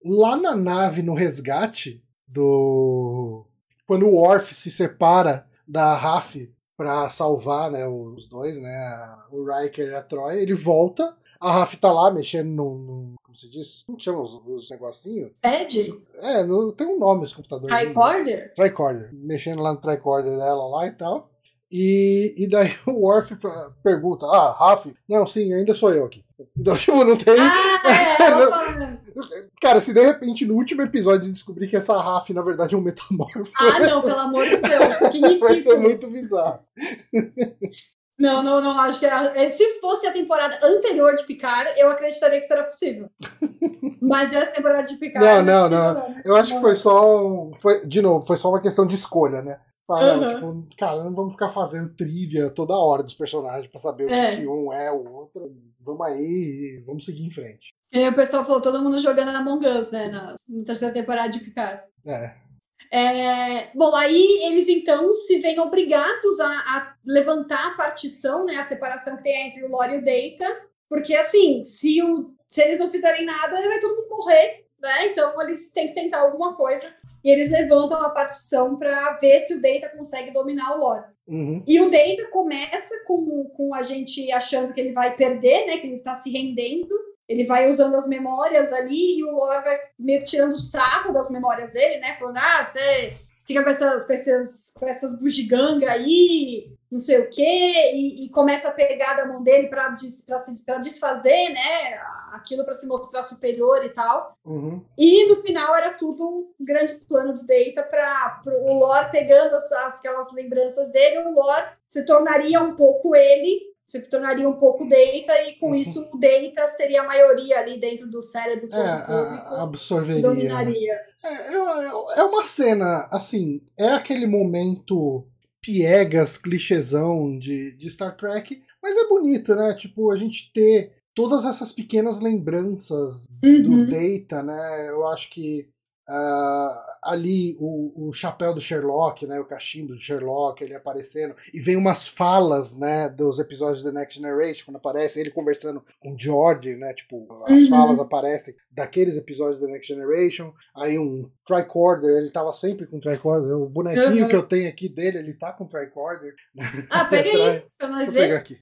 lá na nave, no resgate do. Quando o Worf se separa da Raf para salvar né, os dois, né? O Riker e a Troy, ele volta a Raf tá lá mexendo no, no. como se diz? Como chama os, os negocinhos? Pad? É, no, tem um nome os computadores. Tricorder? Tricorder. Mexendo lá no tricorder dela lá e tal. E, e daí o Worf pergunta: Ah, Raf? Não, sim, ainda sou eu aqui. Então, tipo, não tem. Ah, é, Cara, se de repente no último episódio descobrir que essa Raf na verdade é um metamorfo. Ah, não, pelo amor de Deus. Que vai ser muito bizarro. Não, não, não, acho que era... É, se fosse a temporada anterior de Picard, eu acreditaria que isso era possível. Mas essa temporada de Picard. Não, não, não. não. Né? Eu acho que foi só. Foi, de novo, foi só uma questão de escolha, né? Fala, uhum. tipo, cara, não vamos ficar fazendo trivia toda hora dos personagens pra saber é. o que, que um é o outro. Vamos aí vamos seguir em frente. E o pessoal falou, todo mundo jogando na Among Us, né? Na, na terceira temporada de Picard. É. É, bom, aí eles então se veem obrigados a, a, levantar a partição, né, a separação que tem entre o lore e o data, porque assim, se, o, se eles não fizerem nada, vai todo mundo morrer, né? Então eles têm que tentar alguma coisa e eles levantam a partição para ver se o data consegue dominar o lore. Uhum. E o data começa com, com a gente achando que ele vai perder, né? Que ele tá se rendendo ele vai usando as memórias ali e o Lore vai meio tirando o saco das memórias dele, né? Falando, ah, você fica com essas, com essas, com essas bugiganga aí, não sei o quê, e, e começa a pegar da mão dele para desfazer, né? Aquilo para se mostrar superior e tal. Uhum. E no final era tudo um grande plano do Data para o Lore pegando as, aquelas lembranças dele, o Lore se tornaria um pouco ele se tornaria um pouco data e com uhum. isso o data seria a maioria ali dentro do cérebro é, público, absorveria dominaria é, é, é uma cena assim é aquele momento piegas clichêzão de, de Star Trek mas é bonito né tipo a gente ter todas essas pequenas lembranças uhum. do data né eu acho que Uh, ali o, o, chapéu do Sherlock, né, o cachimbo do Sherlock, ele aparecendo, e vem umas falas, né, dos episódios da Next Generation, quando aparece ele conversando com George, né, tipo, as uhum. falas aparecem daqueles episódios da Next Generation, aí um tricorder, ele tava sempre com tricorder, o bonequinho uhum. que eu tenho aqui dele, ele tá com tricorder. Ah, pega aí, pra nós ver. pegar aqui.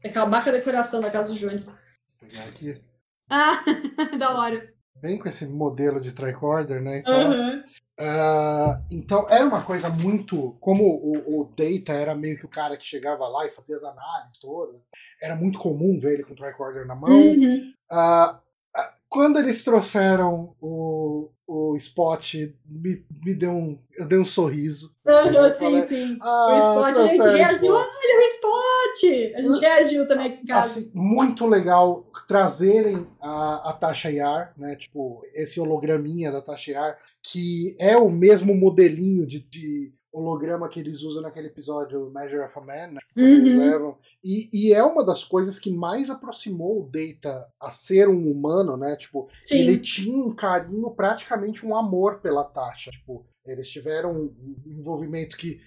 É aquela marca decoração da casa do Júnior. Vou pegar aqui. Ah, da hora. Bem com esse modelo de tricorder, né? Então, uhum. uh, então era uma coisa muito. Como o, o, Data era meio que o cara que chegava lá e fazia as análises todas, era muito comum ver ele com o tricorder na mão. Uhum. Uh, quando eles trouxeram o, o Spot, me, me deu um. Eu dei um sorriso. Assim, uhum, sim, falei, sim. Ah, o Spot, a gente reagiu. Olha o Spot! A gente reagiu também em casa. Assim, muito legal trazerem a, a Tasha Yar, né? Tipo, esse holograminha da Tasha Yar, que é o mesmo modelinho de, de holograma que eles usam naquele episódio Measure of a Man, né? Uhum. Eles levam. E, e, é uma das coisas que mais aproximou o Data a ser um humano, né? Tipo, Sim. ele tinha um carinho, praticamente um amor pela Tasha. Tipo, eles tiveram um envolvimento que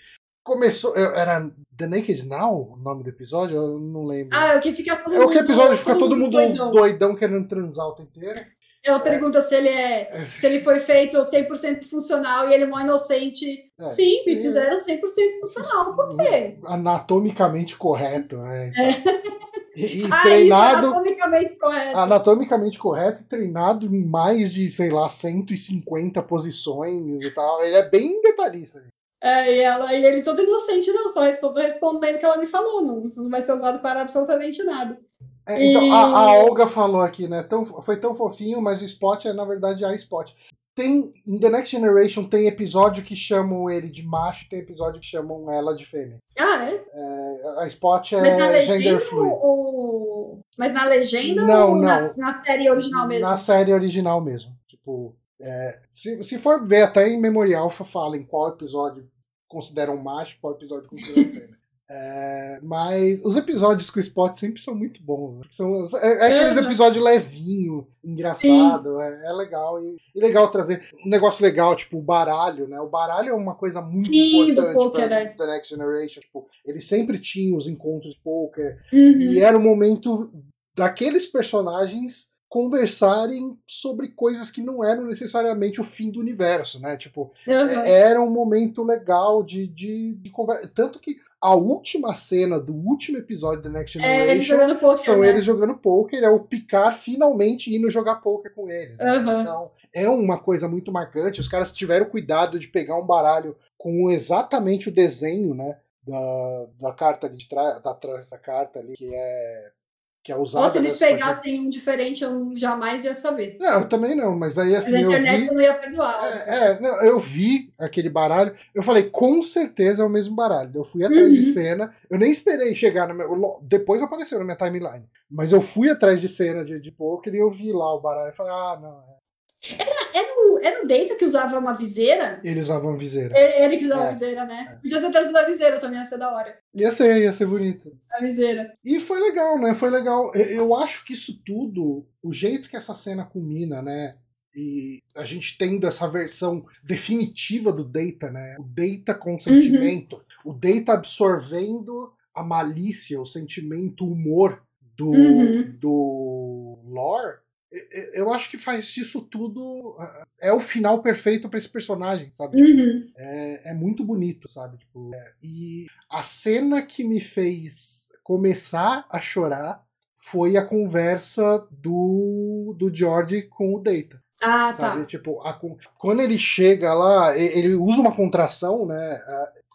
começou. Era The Naked Now o nome do episódio? Eu não lembro. Ah, é o que fica todo é mundo. É o que episódio fica todo, todo mundo doidão. doidão querendo transar o tempo inteiro. Ela pergunta se ele é, é, se ele foi feito 100% funcional e ele é um inocente. É, sim, me fizeram 100% funcional. Por quê? Anatomicamente correto, né? É. E, e ah, treinado. Anatomicamente correto. Anatomicamente correto e treinado em mais de, sei lá, 150 posições e tal. Ele é bem detalhista. É, e, ela, e ele todo inocente, não, só estou respondendo o que ela me falou, não, não vai ser usado para absolutamente nada. É, então, e... a, a, Olga falou aqui, né? Tão, foi tão fofinho, mas o Spot é, na verdade, a Spot. Tem, em The Next Generation tem episódio que chamam ele de macho, tem episódio que chamam ela de fêmea. Ah, é? é a Spot é gender fluid. Ou... Mas na legenda não, ou não. Na, na, série original mesmo? Na série original mesmo. Tipo, é, se, se for ver até em Memorial, fala em qual episódio consideram macho, qual episódio consideram fêmea. É, mas os episódios com o Spot sempre são muito bons. Né? São, é, é aqueles episódios levinho, engraçado, é, é, legal. E, e, legal trazer um negócio legal, tipo o baralho, né? O baralho é uma coisa muito Sim, importante poker, pra né? The Next Generation. Tipo, ele sempre tinha os encontros de poker. Uhum. E era o momento daqueles personagens conversarem sobre coisas que não eram necessariamente o fim do universo, né? Tipo, uhum. era um momento legal de, de, de conversa. Tanto que a última cena do último episódio da Next Generation é, eles jogando poker, são né? eles jogando poker, é o Picard finalmente indo jogar poker com eles. Uhum. Então, é uma coisa muito marcante. Os caras tiveram cuidado de pegar um baralho com exatamente o desenho, né? Da, da carta de trás, da, da carta ali, que é que é usada. Ou se eles pegassem um diferente, eu jamais ia saber. Não, eu também não, mas aí assim. Mas na internet eu, vi, eu não ia perdoar. É, é não, eu vi aquele baralho, eu falei, com certeza é o mesmo baralho. Eu fui atrás uhum. de cena, eu nem esperei chegar no meu. Depois apareceu na minha timeline. Mas eu fui atrás de cena de, de poker e eu vi lá o baralho e falei, ah, não, é. Era, era, o, era o Data que usava uma viseira? Ele usava uma viseira. Ele, que usava é, viseira, né? É. Podia ter trazido a viseira também, ia ser da hora. Ia ser, ia ser bonito. A viseira. E foi legal, né? Foi legal. Eu acho que isso tudo, o jeito que essa cena culmina, né? E a gente tendo essa versão definitiva do Data, né? O Data com sentimento. Uhum. O Data absorvendo a malícia, o sentimento, o humor do, uhum. do lore eu acho que faz disso tudo. É o final perfeito para esse personagem, sabe? Uhum. É, é, muito bonito, sabe? Tipo, é, e a cena que me fez começar a chorar foi a conversa do, do George com o Data. Ah, sabe? tá. Tipo, a, quando ele chega lá, ele usa uma contração, né?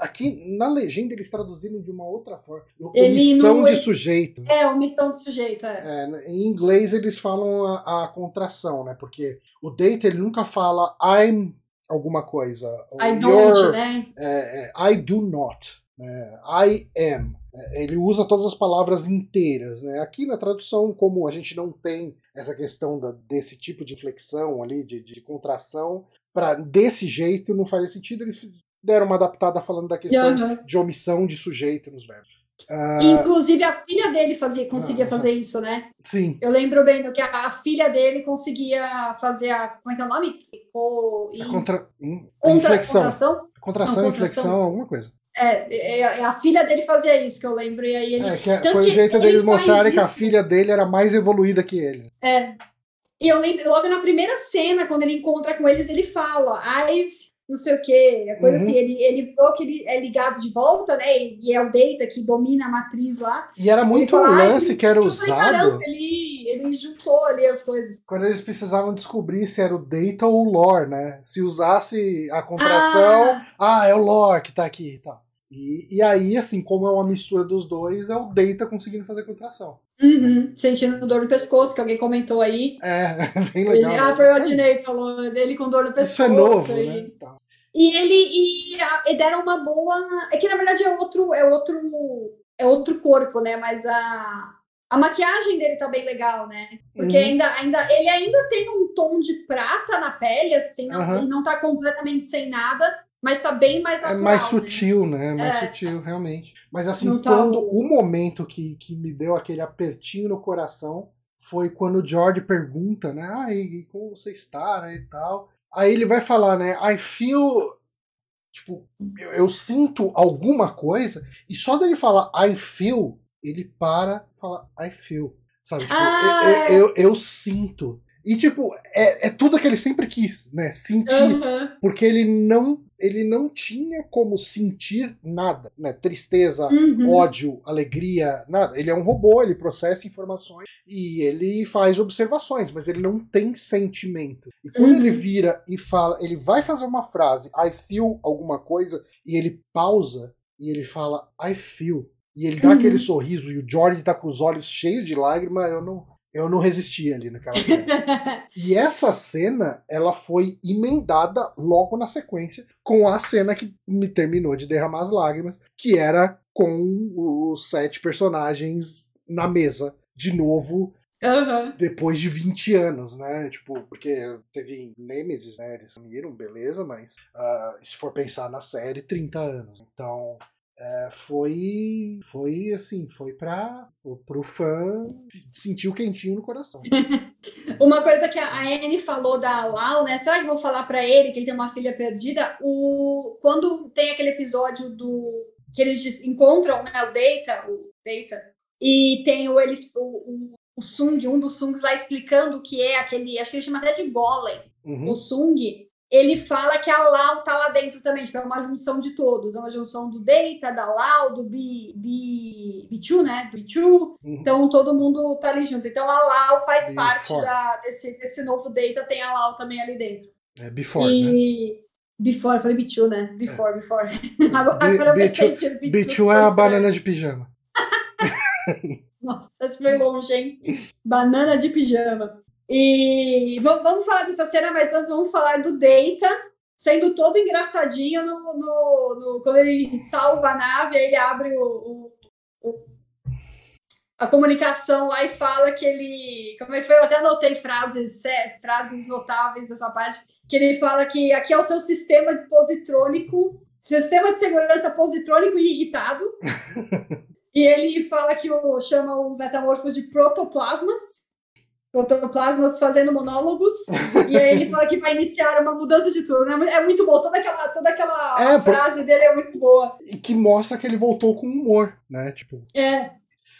Aqui na legenda eles traduziram de uma outra forma. Omissão de sujeito. É, omissão de sujeito, é. é. Em inglês eles falam a, a, contração, né? Porque o data ele nunca fala I'm alguma coisa. I don't, né? É, é, I do not. Né? I am. É, ele usa todas as palavras inteiras. Né? Aqui na tradução, como a gente não tem essa questão da, desse tipo de inflexão ali, de, de contração, para desse jeito não faria sentido. Eles deram uma adaptada falando da questão uhum. de omissão de sujeito nos verbos. Uh... Inclusive a filha dele fazia, conseguia ah, fazer isso, né? Sim. Eu lembro bem do que a, a, filha dele conseguia fazer a. Como é que é o nome? O, a contra, hum, contra, inflexão. Contração? Contração, Não, inflexão, alguma coisa. É, é, é, a filha dele fazia isso, que eu lembro. E aí ele, é, é, foi o jeito deles mostrarem que a filha dele era mais evoluída que ele. É. E eu lembro, logo na primeira cena, quando ele encontra com eles, ele fala, I've não sei o quê, a coisa uhum. assim, ele, ele falou que ele é ligado de volta, né? E é o Data que domina a matriz lá. E era muito fala, um lance que era usado. ele, ele juntou ali as coisas. Quando eles precisavam descobrir se era o Data ou o Lore, né? Se usasse a contração, ah, ah é o Lore que tá aqui e tal. E, e aí, assim, como é uma mistura dos dois, é o Data conseguindo fazer contração. Uhum, sentindo dor no pescoço, que alguém comentou aí. É, bem legal. Ele, ah, foi o Adnei falou dele com dor no pescoço. Isso é novo, e, né? Tá. E ele e, e, deram uma boa. É que na verdade é outro, é outro, é outro corpo, né? Mas a, a maquiagem dele tá bem legal, né? Porque uhum. ainda, ainda, ele ainda tem um tom de prata na pele, assim, não, uhum. não tá completamente sem nada mas tá bem mais natural. É mais né? sutil, né? Mais é. sutil, realmente. Mas assim, tá quando o momento que, que me deu aquele apertinho no coração foi quando o George pergunta, né? Ah, e, como você está, né? E tal. Aí ele vai falar, né? I feel. Tipo, eu, eu sinto alguma coisa, e só dele falar I feel, ele para e fala I feel. Sabe? Tipo, ah, eu, eu, eu, eu sinto. E, tipo, é, é tudo que ele sempre quis, né? Sentir. Uhum. Porque ele não ele não tinha como sentir nada, né? Tristeza, Uhum. ódio, alegria, nada. Ele é um robô, ele processa informações e ele faz observações, mas ele não tem sentimento. E quando Uhum. ele vira e fala, ele vai fazer uma frase, I feel alguma coisa, e ele pausa e ele fala, I feel. E ele dá Uhum. aquele sorriso e o George tá com os olhos cheios de lágrima, eu não. Eu não resisti ali naquela cena. E essa cena, ela foi emendada logo na sequência com a cena que me terminou de derramar as lágrimas, que era com os sete personagens na mesa, de novo, Aham. depois de 20 anos, né? Tipo, porque teve Nemesis, né? Eles sumiram, beleza, mas ah, se for pensar na série, 30 anos. Então. É, foi foi assim foi para pro fã sentir o quentinho no coração Uma coisa que a Anne falou da Lau, né? Será que vão falar pra ele que ele tem uma filha perdida? O quando tem aquele episódio do que eles encontram, né, o Data, o Data, e tem o eles o, o, o Sung, um dos Sungs lá explicando o que é aquele, acho que ele chama até de Golem, Uhum. o Sung. Ele fala que a Lau tá lá dentro também, tipo, é uma junção de todos, é uma junção do Data, da Lau, do Bi, Bi, Bichu, né, do Bichu, Uhum. então todo mundo tá ali junto. Então a Lau faz Bem parte da, desse, desse novo data, tem a Lau também ali dentro. é before né e before, eu falei Bichu, né? Before, before. Agora, Bi- agora eu Bichu- pensei que Bichu Bichu é foi a banana de pijama Nossa, esse foi longe, hein? Banana de pijama. E vamos, falar dessa cena, mas antes vamos falar do Data sendo todo engraçadinho no, no, no- quando ele salva a nave, aí ele abre o, o- o- a comunicação lá e fala que ele. Como é que foi? Eu até anotei frases, é, frases notáveis dessa parte, que ele fala que aqui é o seu sistema de positrônico, sistema de segurança positrônico e irritado. E ele fala que o, chama os metamorfos de protoplasmas. Protoplasmas fazendo monólogos. e aí ele fala que vai iniciar uma mudança de turno. É É muito bom. Toda aquela, toda aquela É, por- frase dele é muito boa. e que mostra que ele voltou com humor, né? Tipo, É,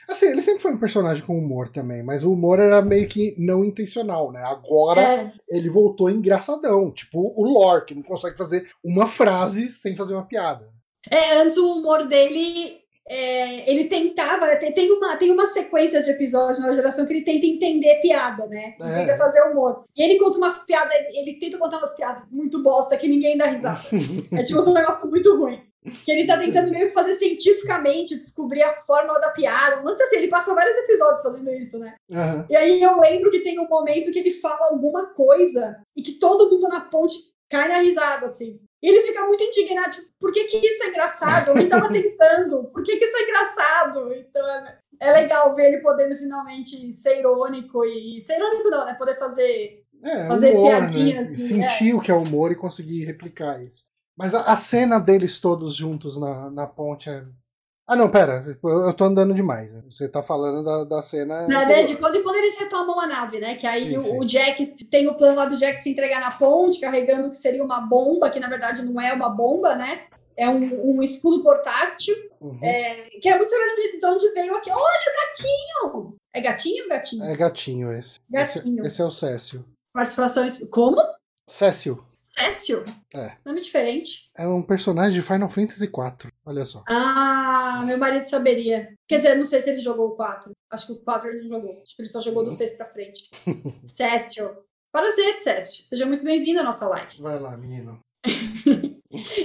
assim, ele sempre foi um personagem com humor também, mas o humor era meio que não intencional, né? Agora é. ele voltou engraçadão, tipo o Lore, que não consegue fazer uma frase sem fazer uma piada. É, antes o humor dele. É, ele tentava, né, tem, tem, uma, tem uma sequência de episódios na geração que ele tenta entender piada, né? Ele É. tenta fazer humor. E ele conta umas piadas, ele tenta contar umas piadas muito bosta que ninguém dá risada. É tipo um negócio muito ruim. Que ele tá tentando meio que fazer cientificamente, descobrir a fórmula da piada. Mas assim, ele passa vários episódios fazendo isso, né? Aham. E aí eu lembro que tem um momento que ele fala alguma coisa e que todo mundo na ponte cai na risada, assim. Ele fica muito indignado, tipo, por que que isso é engraçado? Eu nem tava tentando, por que que isso é engraçado? Então é, é legal ver ele podendo finalmente ser irônico e... Ser irônico não, né? Poder fazer... É, Fazer humor, piadinhas, né? assim, Sentir o que é humor e conseguir replicar isso. Mas a, a cena deles todos juntos na, na ponte é. Ah, não, pera, eu eu tô andando demais. né? Você tá falando da, da cena. Na verdade, de quando, quando eles retomam a nave, né? Que aí Sim, o, sim. o Jack tem o plano lá do Jack se entregar na ponte, carregando o que seria uma bomba, que na verdade não é uma bomba, né? É um, um escudo portátil. Uhum. É, que é muito sabendo de, de onde veio aqui. Olha o gatinho! É gatinho ou gatinho? É gatinho esse. Gatinho. Esse, esse é o Cécio. Participação. Como? Cécio Cécio? É. Nome diferente. é um personagem de Final Fantasy IV. Olha só. Ah, meu marido saberia. Quer dizer, não sei se ele jogou o 4. Acho que o 4 ele não jogou. Acho que ele só jogou do 6 pra frente. Cécio. Prazer, Cécio. Seja muito bem-vindo à nossa live. Vai lá, menino.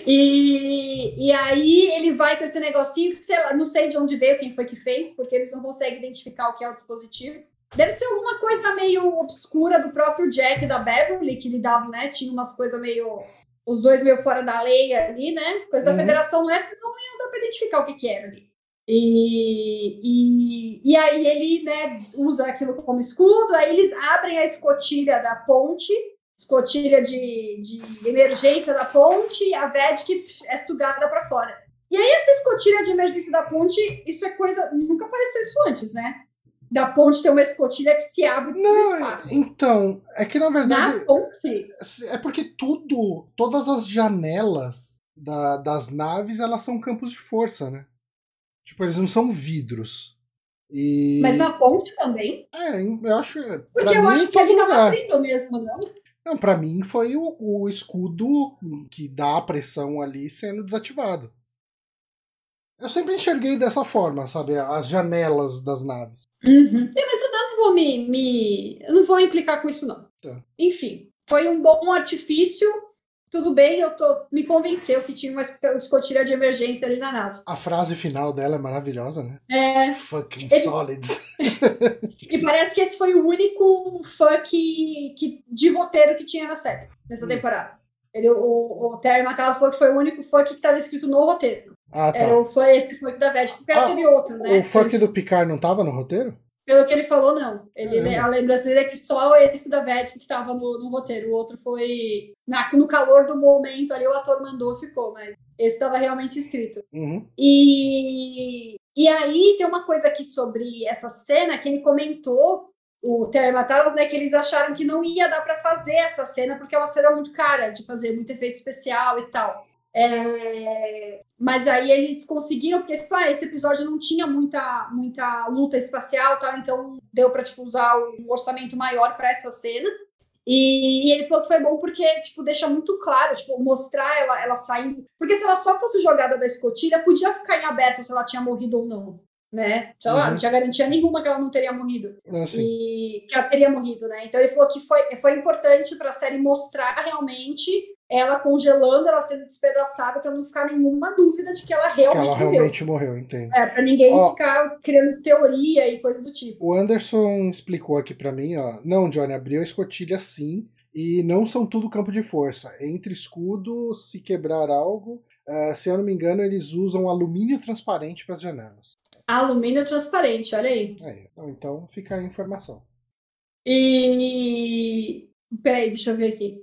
E, e aí ele vai com esse negocinho, que sei lá, não sei de onde veio, quem foi que fez, porque eles não conseguem identificar o que é o dispositivo. Deve ser alguma coisa meio obscura do próprio Jack da Beverly, que lidavam, né? Tinha umas coisas meio. Os dois meio fora da lei ali, né? Coisa da Uhum. federação não é, não ia dar pra identificar o que, que era ali. E, e, e aí ele né, usa aquilo como escudo, aí eles abrem a escotilha da ponte, escotilha de, de emergência da ponte, e a Vedic é sugada para fora. E aí essa escotilha de emergência da ponte, isso é coisa, nunca apareceu isso antes, né? Da ponte ter uma escotilha que se abre Não, espaço. então, é que na verdade. Na ponte? É porque tudo, todas as janelas da- das naves, elas são campos de força, né? Tipo, eles não são vidros. E... Mas na ponte também? É, eu acho. Porque pra eu mim, acho que ele tava abrindo mesmo, não? Não, pra mim foi o, o escudo que dá a pressão ali sendo desativado. Eu sempre enxerguei dessa forma, sabe? As janelas das naves. Uhum. É, mas eu não vou me, me. Eu não vou implicar com isso, não. Tá. Enfim, foi um bom artifício. Tudo bem, eu tô. Me convenceu que tinha uma escotilha de emergência ali na nave. A frase final dela é maravilhosa, né? É. Fucking Ele- solids. E parece que esse foi o único fuck que, de roteiro que tinha na série, nessa Hum. temporada. Ele, o, o Terry McCallum falou que foi o único fuck que estava escrito no roteiro. Ah, tá. Era o foi esse fuck da Vete, porque Ah, teve outro, né? o antes. do Picard não tava no roteiro? Pelo que ele falou, não. Ele, Caramba. a lembrança dele é que só esse da Vete que estava no, no roteiro. O outro foi na- no calor do momento ali, o ator mandou, ficou, mas esse estava realmente escrito. Uhum. E, e aí tem uma coisa aqui sobre essa cena que ele comentou, o Terry Matalas, né, que eles acharam que não ia dar para fazer essa cena porque é uma cena muito cara de fazer, muito efeito especial e tal. É, mas aí eles conseguiram, porque ah, esse episódio não tinha muita, muita luta espacial, tal, então deu para tipo, usar um orçamento maior para essa cena. E, e ele falou que foi bom porque, tipo, deixa muito claro, tipo, mostrar ela, ela saindo. Porque se ela só fosse jogada da escotilha, podia ficar em aberto se ela tinha morrido ou não, né? Sei lá, Uhum. não tinha garantia nenhuma que ela não teria morrido. Assim, E que ela teria morrido, né? Então ele falou que foi, foi importante para a série mostrar realmente ela congelando, ela sendo despedaçada, para não ficar nenhuma dúvida de que ela que realmente ela morreu. realmente morreu, entendo. É, para ninguém Ó. ficar criando teoria e coisa do tipo. O Anderson explicou aqui pra mim, ó. Não, Johnny, abriu a escotilha sim. E não são tudo campo de força. Entre escudo, se quebrar algo. ah, se eu não me engano, eles usam alumínio transparente para as janelas. Alumínio transparente, olha aí. Então, então fica a informação. E. Peraí, deixa eu ver aqui.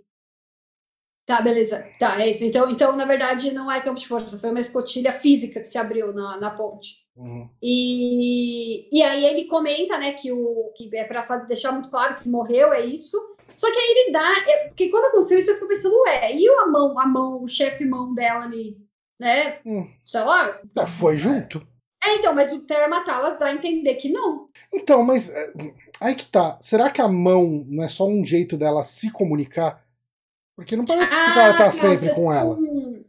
Tá, beleza. Tá, é isso. Então, então, na verdade, não é campo de força, foi uma escotilha física que se abriu na, na ponte. Uhum. E, e aí ele comenta, né, que o que é para deixar muito claro que morreu, é isso. Só que aí ele dá. é, porque quando aconteceu isso, eu fico pensando, ué, e a mão, a mão, o chefe mão dela ali, né? Hum. Sei lá. Ah, foi junto? É, então, mas o Termatalas dá a entender que não. Então, mas é, aí que tá. Será que a mão não é só um jeito dela se comunicar? Porque não parece que esse cara tá Ah, sempre com ela. hum.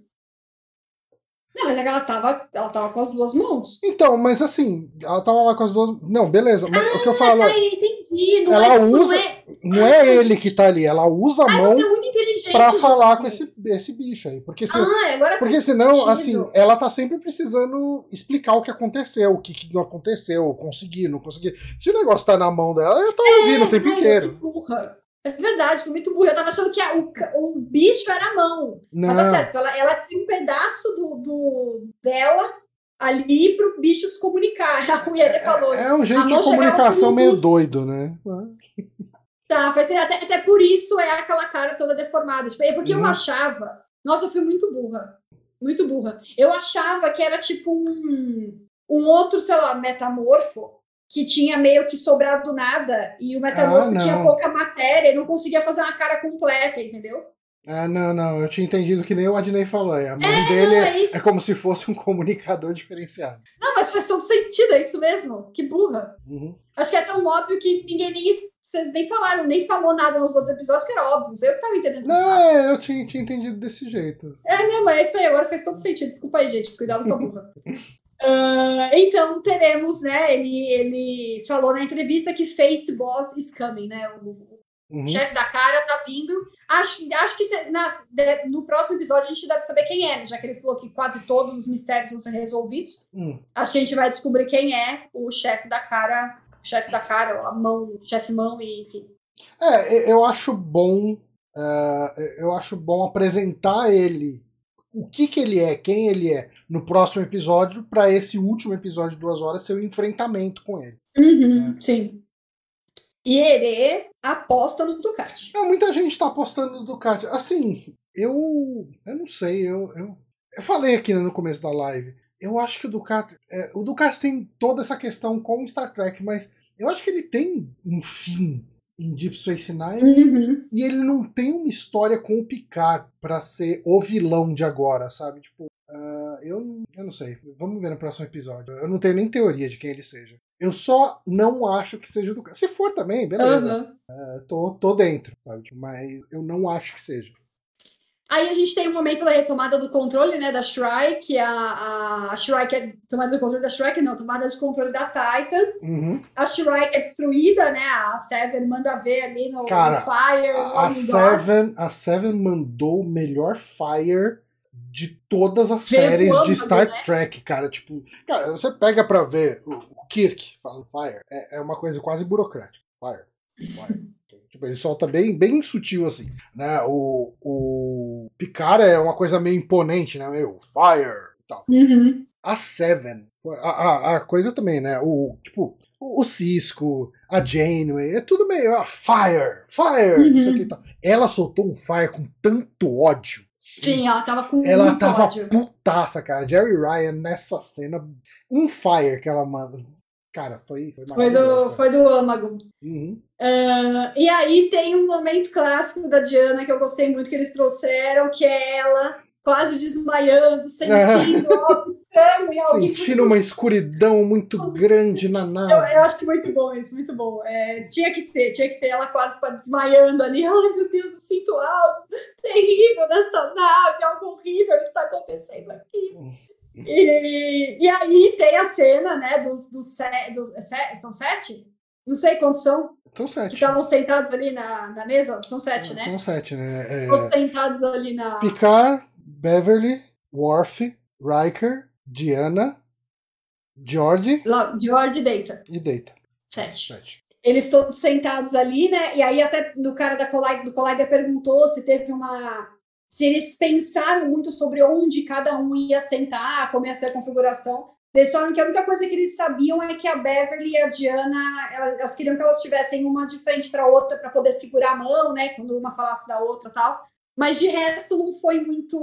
Não, mas é que ela tava, ela tava com as duas mãos. Então, mas assim, ela tava lá com as duas. Não, beleza, mas o que eu falo é. Ah, entendi. Não Ela é, tipo, usa- não é, Não é ele que tá ali, ela usa a Ai, mão você é muito inteligente. pra falar gente. com esse, esse bicho aí. Porque, se, Ah, porque senão, sentido. assim, ela tá sempre precisando explicar o que aconteceu, o que, que não aconteceu, conseguir, não conseguir. Se o negócio tá na mão dela, eu tô ouvindo o tempo Ai, inteiro. burra. É verdade, foi muito burra. Eu tava achando que a- o, o bicho era a mão. Não. Mas tá certo, ela, ela tinha um pedaço do, do- dela ali pro bicho se comunicar. A mulher até falou. É um jeito de comunicação meio doido, né? Tá, faz até, até por isso é aquela cara toda deformada. Tipo, é porque eu Uhum. achava. Nossa, eu fui muito burra. Muito burra. Eu achava que era tipo um, um outro, sei lá, metamorfo que tinha meio que sobrado do nada e o metamorfo Ah, tinha pouca matéria e não conseguia fazer uma cara completa, entendeu? Ah, não, não, eu tinha entendido que nem o Adnei falou. A mão É, dele não, é, é é como se fosse um comunicador diferenciado. Não, mas faz todo sentido, é isso mesmo. Que burra. Uhum. Acho que é tão óbvio que ninguém nem. Vocês nem falaram, nem falou nada nos outros episódios, que era óbvio. Eu que tava entendendo. Não, é, eu tinha, tinha entendido desse jeito. É, não, mas é isso aí, agora fez todo sentido. Desculpa aí, gente, cuidado com a burra. Ah, então, teremos, né? Ele, ele falou na entrevista que Face Boss is coming, né? O, Uhum. chefe da cara tá vindo. Acho, acho que se- na- de- no próximo episódio a gente deve saber quem é, né? Já que ele falou que quase todos os mistérios vão ser resolvidos. Hum. Acho que a gente vai descobrir quem é o chefe da cara, o chefe da cara, a mão, chefe mão, e enfim. É, eu acho bom. é, eu acho bom apresentar ele, o que, que ele é, quem ele é, no próximo episódio, pra esse último episódio de duas horas ser o enfrentamento com ele. Uhum, Sim. E ele aposta no Ducati. Não, muita gente tá apostando no Ducati. Assim, eu. Eu não sei, eu. Eu, eu falei aqui no começo da live. Eu acho que o Ducati. é, o Ducati tem toda essa questão com Star Trek, mas eu acho que ele tem um fim em Deep Space Nine. Uhum. E ele não tem uma história com o Picard pra ser o vilão de agora, sabe? Tipo, ah, eu, eu não sei. Vamos ver no próximo episódio. Eu não tenho nem teoria de quem ele seja. Eu só não acho que seja do Se for também, beleza. Uhum. Uh, tô, tô dentro, sabe? Mas eu não acho que seja. Aí a gente tem o um momento da retomada do controle, né, da Shry, que a, a, a Shry que é tomada do controle da Shry, não, tomada de controle da Titan. Uhum. A Shry é destruída, né, a Seven manda ver ali no, Cara, no Fire. A, a Seven, a Seven mandou o melhor Fire de todas as séries de Star né? Trek, cara. Tipo, cara, você pega pra ver o, o Kirk falando Fire, é, é uma coisa quase burocrática. Fire, Fire. Tipo, ele solta bem, bem sutil, assim. Né? O, o Picard é uma coisa meio imponente, né? Meio fire e tal. Uhum. A Seven, a, a, a, coisa também, né? O, tipo, o, Cisco, a Janeway, é tudo meio ah, fire, fire, uhum. não sei o que tal. Ela soltou um fire com tanto ódio. Sim, ela tava com Ela muito tava ódio. putaça, cara. Jerry Ryan nessa cena, um fire que ela manda. Cara, foi Foi, foi do, foi do âmago. Uhum. Uh, e aí tem um momento clássico da Diana que eu gostei muito que eles trouxeram, que é ela quase desmaiando, sentindo em alguém. Sentindo uma escuridão muito grande na nave. Eu, eu, acho que muito bom isso, muito bom. É, tinha que ter, tinha que ter ela quase desmaiando ali. Ai, meu Deus, eu sinto algo terrível nessa nave, algo horrível está acontecendo aqui. E, e aí tem a cena, né, dos, dos, dos é, são sete? Não sei quantos são. São sete. Que estavam sentados ali na, na mesa? São sete, né? São sete, né? É... Todos sentados ali na. Picard, Beverly, Worf, Riker, Diana, George. George e Data. E Data. Sete. sete. Eles todos sentados ali, né? E aí até do cara da Collider, do Collider perguntou se teve uma se eles pensaram muito sobre onde cada um ia sentar, como ia ser a configuração. Eles falaram que a única coisa que eles sabiam é que a Beverly e a Diana, elas, elas queriam que elas estivessem uma de frente para a outra para poder segurar a mão, né? Quando uma falasse da outra tal. Mas de resto não foi muito,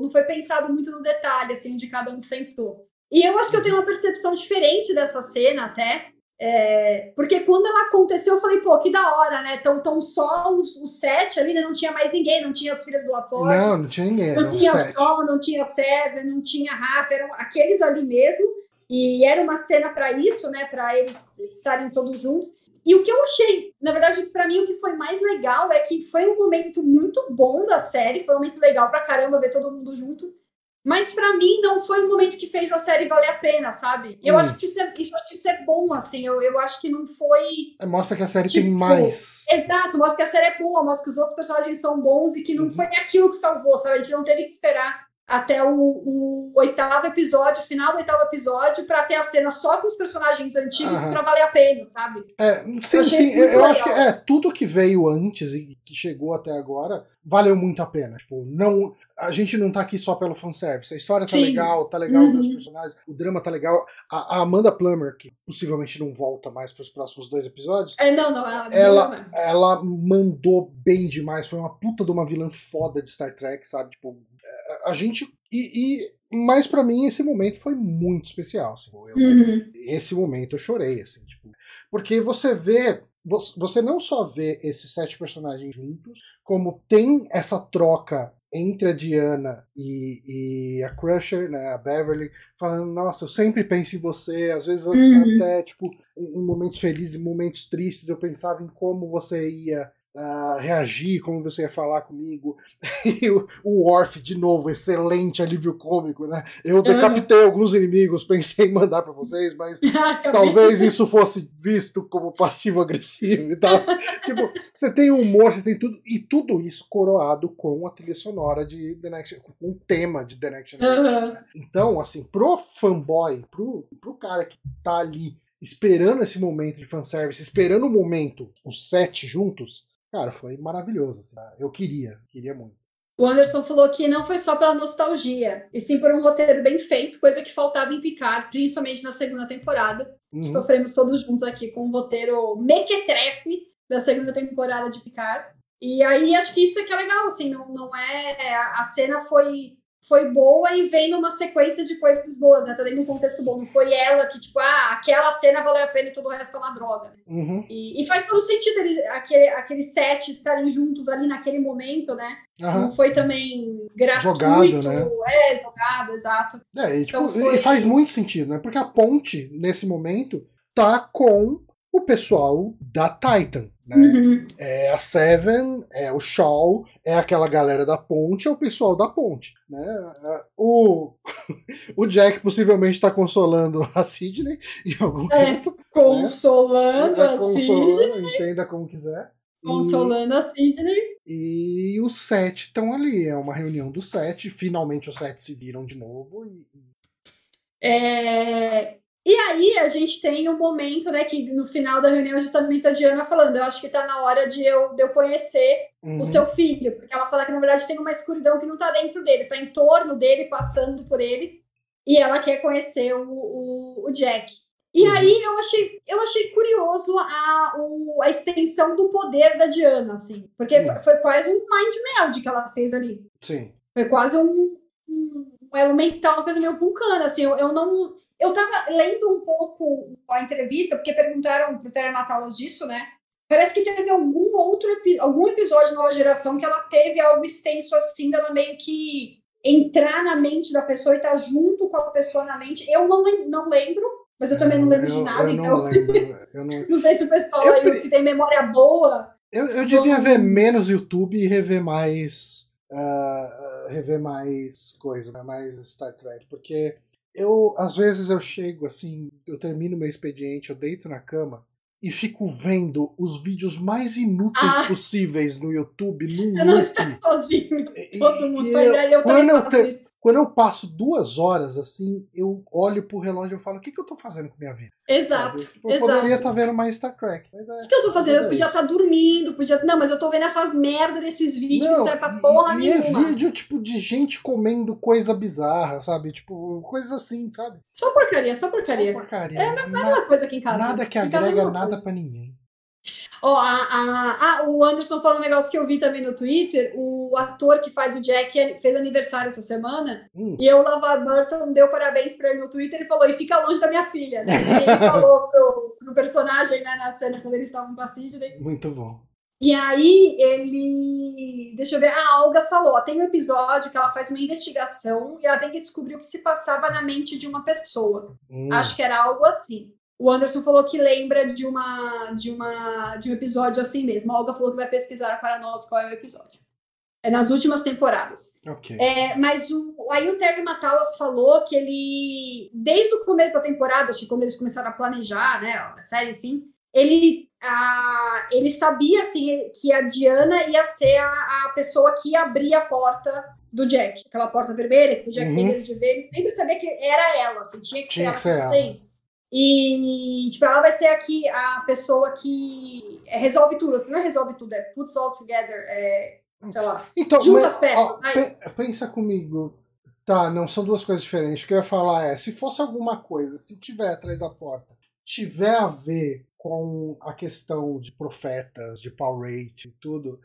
não foi pensado muito no detalhe, assim, de cada um sentou. E eu acho que eu tenho uma percepção diferente dessa cena até, é, porque quando ela aconteceu, eu falei, pô, que da hora, né? Então, tão só os, os, sete ali, né? Não tinha mais ninguém, não tinha as filhas do LaForge. Não, não tinha ninguém. Não tinha Sol, não tinha Seven, não tinha Rafa, eram aqueles ali mesmo. E era uma cena para isso, né? Para eles estarem todos juntos. E o que eu achei, na verdade, para mim, o que foi mais legal é que foi um momento muito bom da série, foi um momento legal pra caramba ver todo mundo junto. Mas para mim não foi o momento que fez a série valer a pena, sabe? Eu hum. acho que isso é, isso, acho que isso é bom, assim. Eu, eu acho que não foi. É, mostra que a série tipo, tem mais. Exato, mostra que a série é boa, mostra que os outros personagens são bons e que não uhum. foi aquilo que salvou, sabe? A gente não teve que esperar até o, o oitavo episódio, final do oitavo episódio, para ter a cena só com os personagens antigos uhum. para valer a pena, sabe? É, sim, eu sim. Eu, eu acho que é tudo que veio antes e que chegou até agora valeu muito a pena. Tipo, não, a gente não tá aqui só pelo fanservice. A história tá Sim. legal, tá legal uhum. ver os personagens, o drama tá legal. A, a, Amanda Plummer, que possivelmente não volta mais para os próximos dois episódios. É, não, não, ela, ela, ela mandou bem demais. Foi uma puta de uma vilã foda de Star Trek, sabe? Tipo, a, gente. E, e mas para mim esse momento foi muito especial. Assim, eu, uhum. Esse momento eu chorei, assim, tipo, porque você vê você não só vê esses sete personagens juntos, como tem essa troca entre a Diana e, e, a Crusher, né, a Beverly, falando, nossa, eu sempre penso em você, às vezes uhum. até, tipo, em momentos felizes, em momentos tristes, eu pensava em como você ia uh, reagir, como você ia falar comigo. E o, o Worf, de novo, excelente alívio cômico, né? Eu decapitei uhum. alguns inimigos, pensei em mandar para vocês, mas talvez isso fosse visto como passivo-agressivo e tal. tipo, você tem humor, você tem tudo, e tudo isso coroado com a trilha sonora de The Next, com um tema de The Next Generation. Uhum. Né? Então, assim, pro fanboy, pro, pro cara que tá ali esperando esse momento de fanservice, esperando o momento, os sete juntos, Cara, foi maravilhoso. Assim. Eu queria, queria muito. O Anderson falou que não foi só pela nostalgia, e sim por um roteiro bem feito, coisa que faltava em Picard, principalmente na segunda temporada. Uhum. Sofremos todos juntos aqui com o roteiro mequetrefe da segunda temporada de Picard. E aí acho que isso é que é legal, assim, não, não é. A cena foi foi boa e vem numa sequência de coisas boas, né? Tá dentro de um contexto bom. Não foi ela que, tipo, ah, aquela cena valeu a pena e todo o resto é uma droga. Né? Uhum. E, e, faz todo sentido eles, aquele, aqueles sete estarem juntos ali naquele momento, né? Uhum. Não foi também gratuito. Jogado, né? É, jogado, exato. É, e, tipo, então foi... e faz muito sentido, né? Porque a ponte, nesse momento, tá com o pessoal da Titan. Né? Uhum. É a Seven, é o Shaw, é aquela galera da ponte, é o pessoal da ponte. Né? O, o Jack possivelmente está consolando a Sidney em algum É, canto. Consolando Tá a consolando, Sidney. entenda como quiser. E- Consolando a Sidney. E os sete estão ali. É uma reunião dos sete. Finalmente os sete se viram de novo. E, e- É, E aí a gente tem um momento, né, que no final da reunião justamente a Diana falando, eu acho que tá na hora de eu, de eu conhecer Uhum. o seu filho, porque ela fala que na verdade tem uma escuridão que não tá dentro dele, tá em torno dele, passando por ele, e ela quer conhecer o, o, o Jack. E Uhum. aí eu achei, eu achei curioso a, o- a extensão do poder da Diana, assim, porque Uhum. foi, foi quase um mind meld que ela fez ali. Sim. Foi quase um, um, um elo mental, uma coisa meio vulcana, assim, eu, eu não... Eu tava lendo um pouco a entrevista, porque perguntaram pro Terry Matalas disso, né? Parece que teve algum outro algum episódio de Nova Geração que ela teve algo extenso assim, dela meio que entrar na mente da pessoa e estar junto com a pessoa na mente. Eu não, lem- não lembro, mas eu também não lembro de Eu- nada, eu então não lembro. Eu, não... não sei se o pessoal Eu aí, pre- que tem memória boa. eu, eu devia ver menos YouTube e rever mais. ah, rever mais coisa, né, mais Star Trek. Porque eu, às vezes, eu chego assim, eu termino meu expediente, eu deito na cama. E fico vendo os vídeos mais inúteis Ah. possíveis no YouTube, num Você não está sozinho. E- Todo mundo e faz. eu- aí eu quando eu te-. Quando eu passo duas horas assim, eu olho pro relógio e falo: o que, que eu tô fazendo com minha vida? Exato. Sabe? Eu exato. poderia estar vendo mais Star Trek. Mas é, O que eu tô fazendo? Eu é podia estar dormindo, podia. Não, mas eu tô vendo essas merdas desses vídeos que Não, não serve pra e- porra e, é nenhuma. vídeo tipo de gente comendo coisa bizarra, sabe? Tipo, coisas assim, sabe? Só porcaria, só porcaria. Só porcaria. É, Na- Nada coisa aqui em casa. nada que é agrega nada pra ninguém. Ó, a, a- ah, o Anderson falou um negócio que eu vi também no Twitter. O ator que faz o Jack fez aniversário essa semana. Hum. E o Lavar Burton deu parabéns pra ele no Twitter e falou: e fica longe da minha filha. E ele falou pro, pro personagem, né, na cena, quando eles estavam com a Sidney. Muito bom. E aí ele. Deixa eu ver. A Olga falou: ó, tem um episódio que ela faz uma investigação e ela tem que descobrir o que se passava na mente de uma pessoa. Hum. Acho que era algo assim. O Anderson falou que lembra de uma de uma de um episódio assim mesmo. A Olga falou que vai pesquisar para nós qual é o episódio. É nas últimas temporadas. Ok. É, mas o, aí o Terry Matalas falou que ele, desde o começo da temporada, acho que quando eles começaram a planejar, né, a série, enfim, ele, a, ele sabia assim, que a Diana ia ser a, a pessoa que ia abrir a porta do Jack, aquela porta vermelha que o Jack Uhum. tem medo de ver, ele sempre sabia que era ela, assim, tinha que Tinha ser que ela ser ela. isso. E, tipo, ela vai ser aqui a pessoa que resolve tudo, assim, não é resolve tudo, é puts all together, é, sei lá. Então, Junta mas, as peças, ó, pe- pensa comigo. Tá, não, são duas coisas diferentes. O que eu ia falar é, se fosse alguma coisa, se tiver atrás da porta, tiver a ver com a questão de profetas, de power rate e tudo,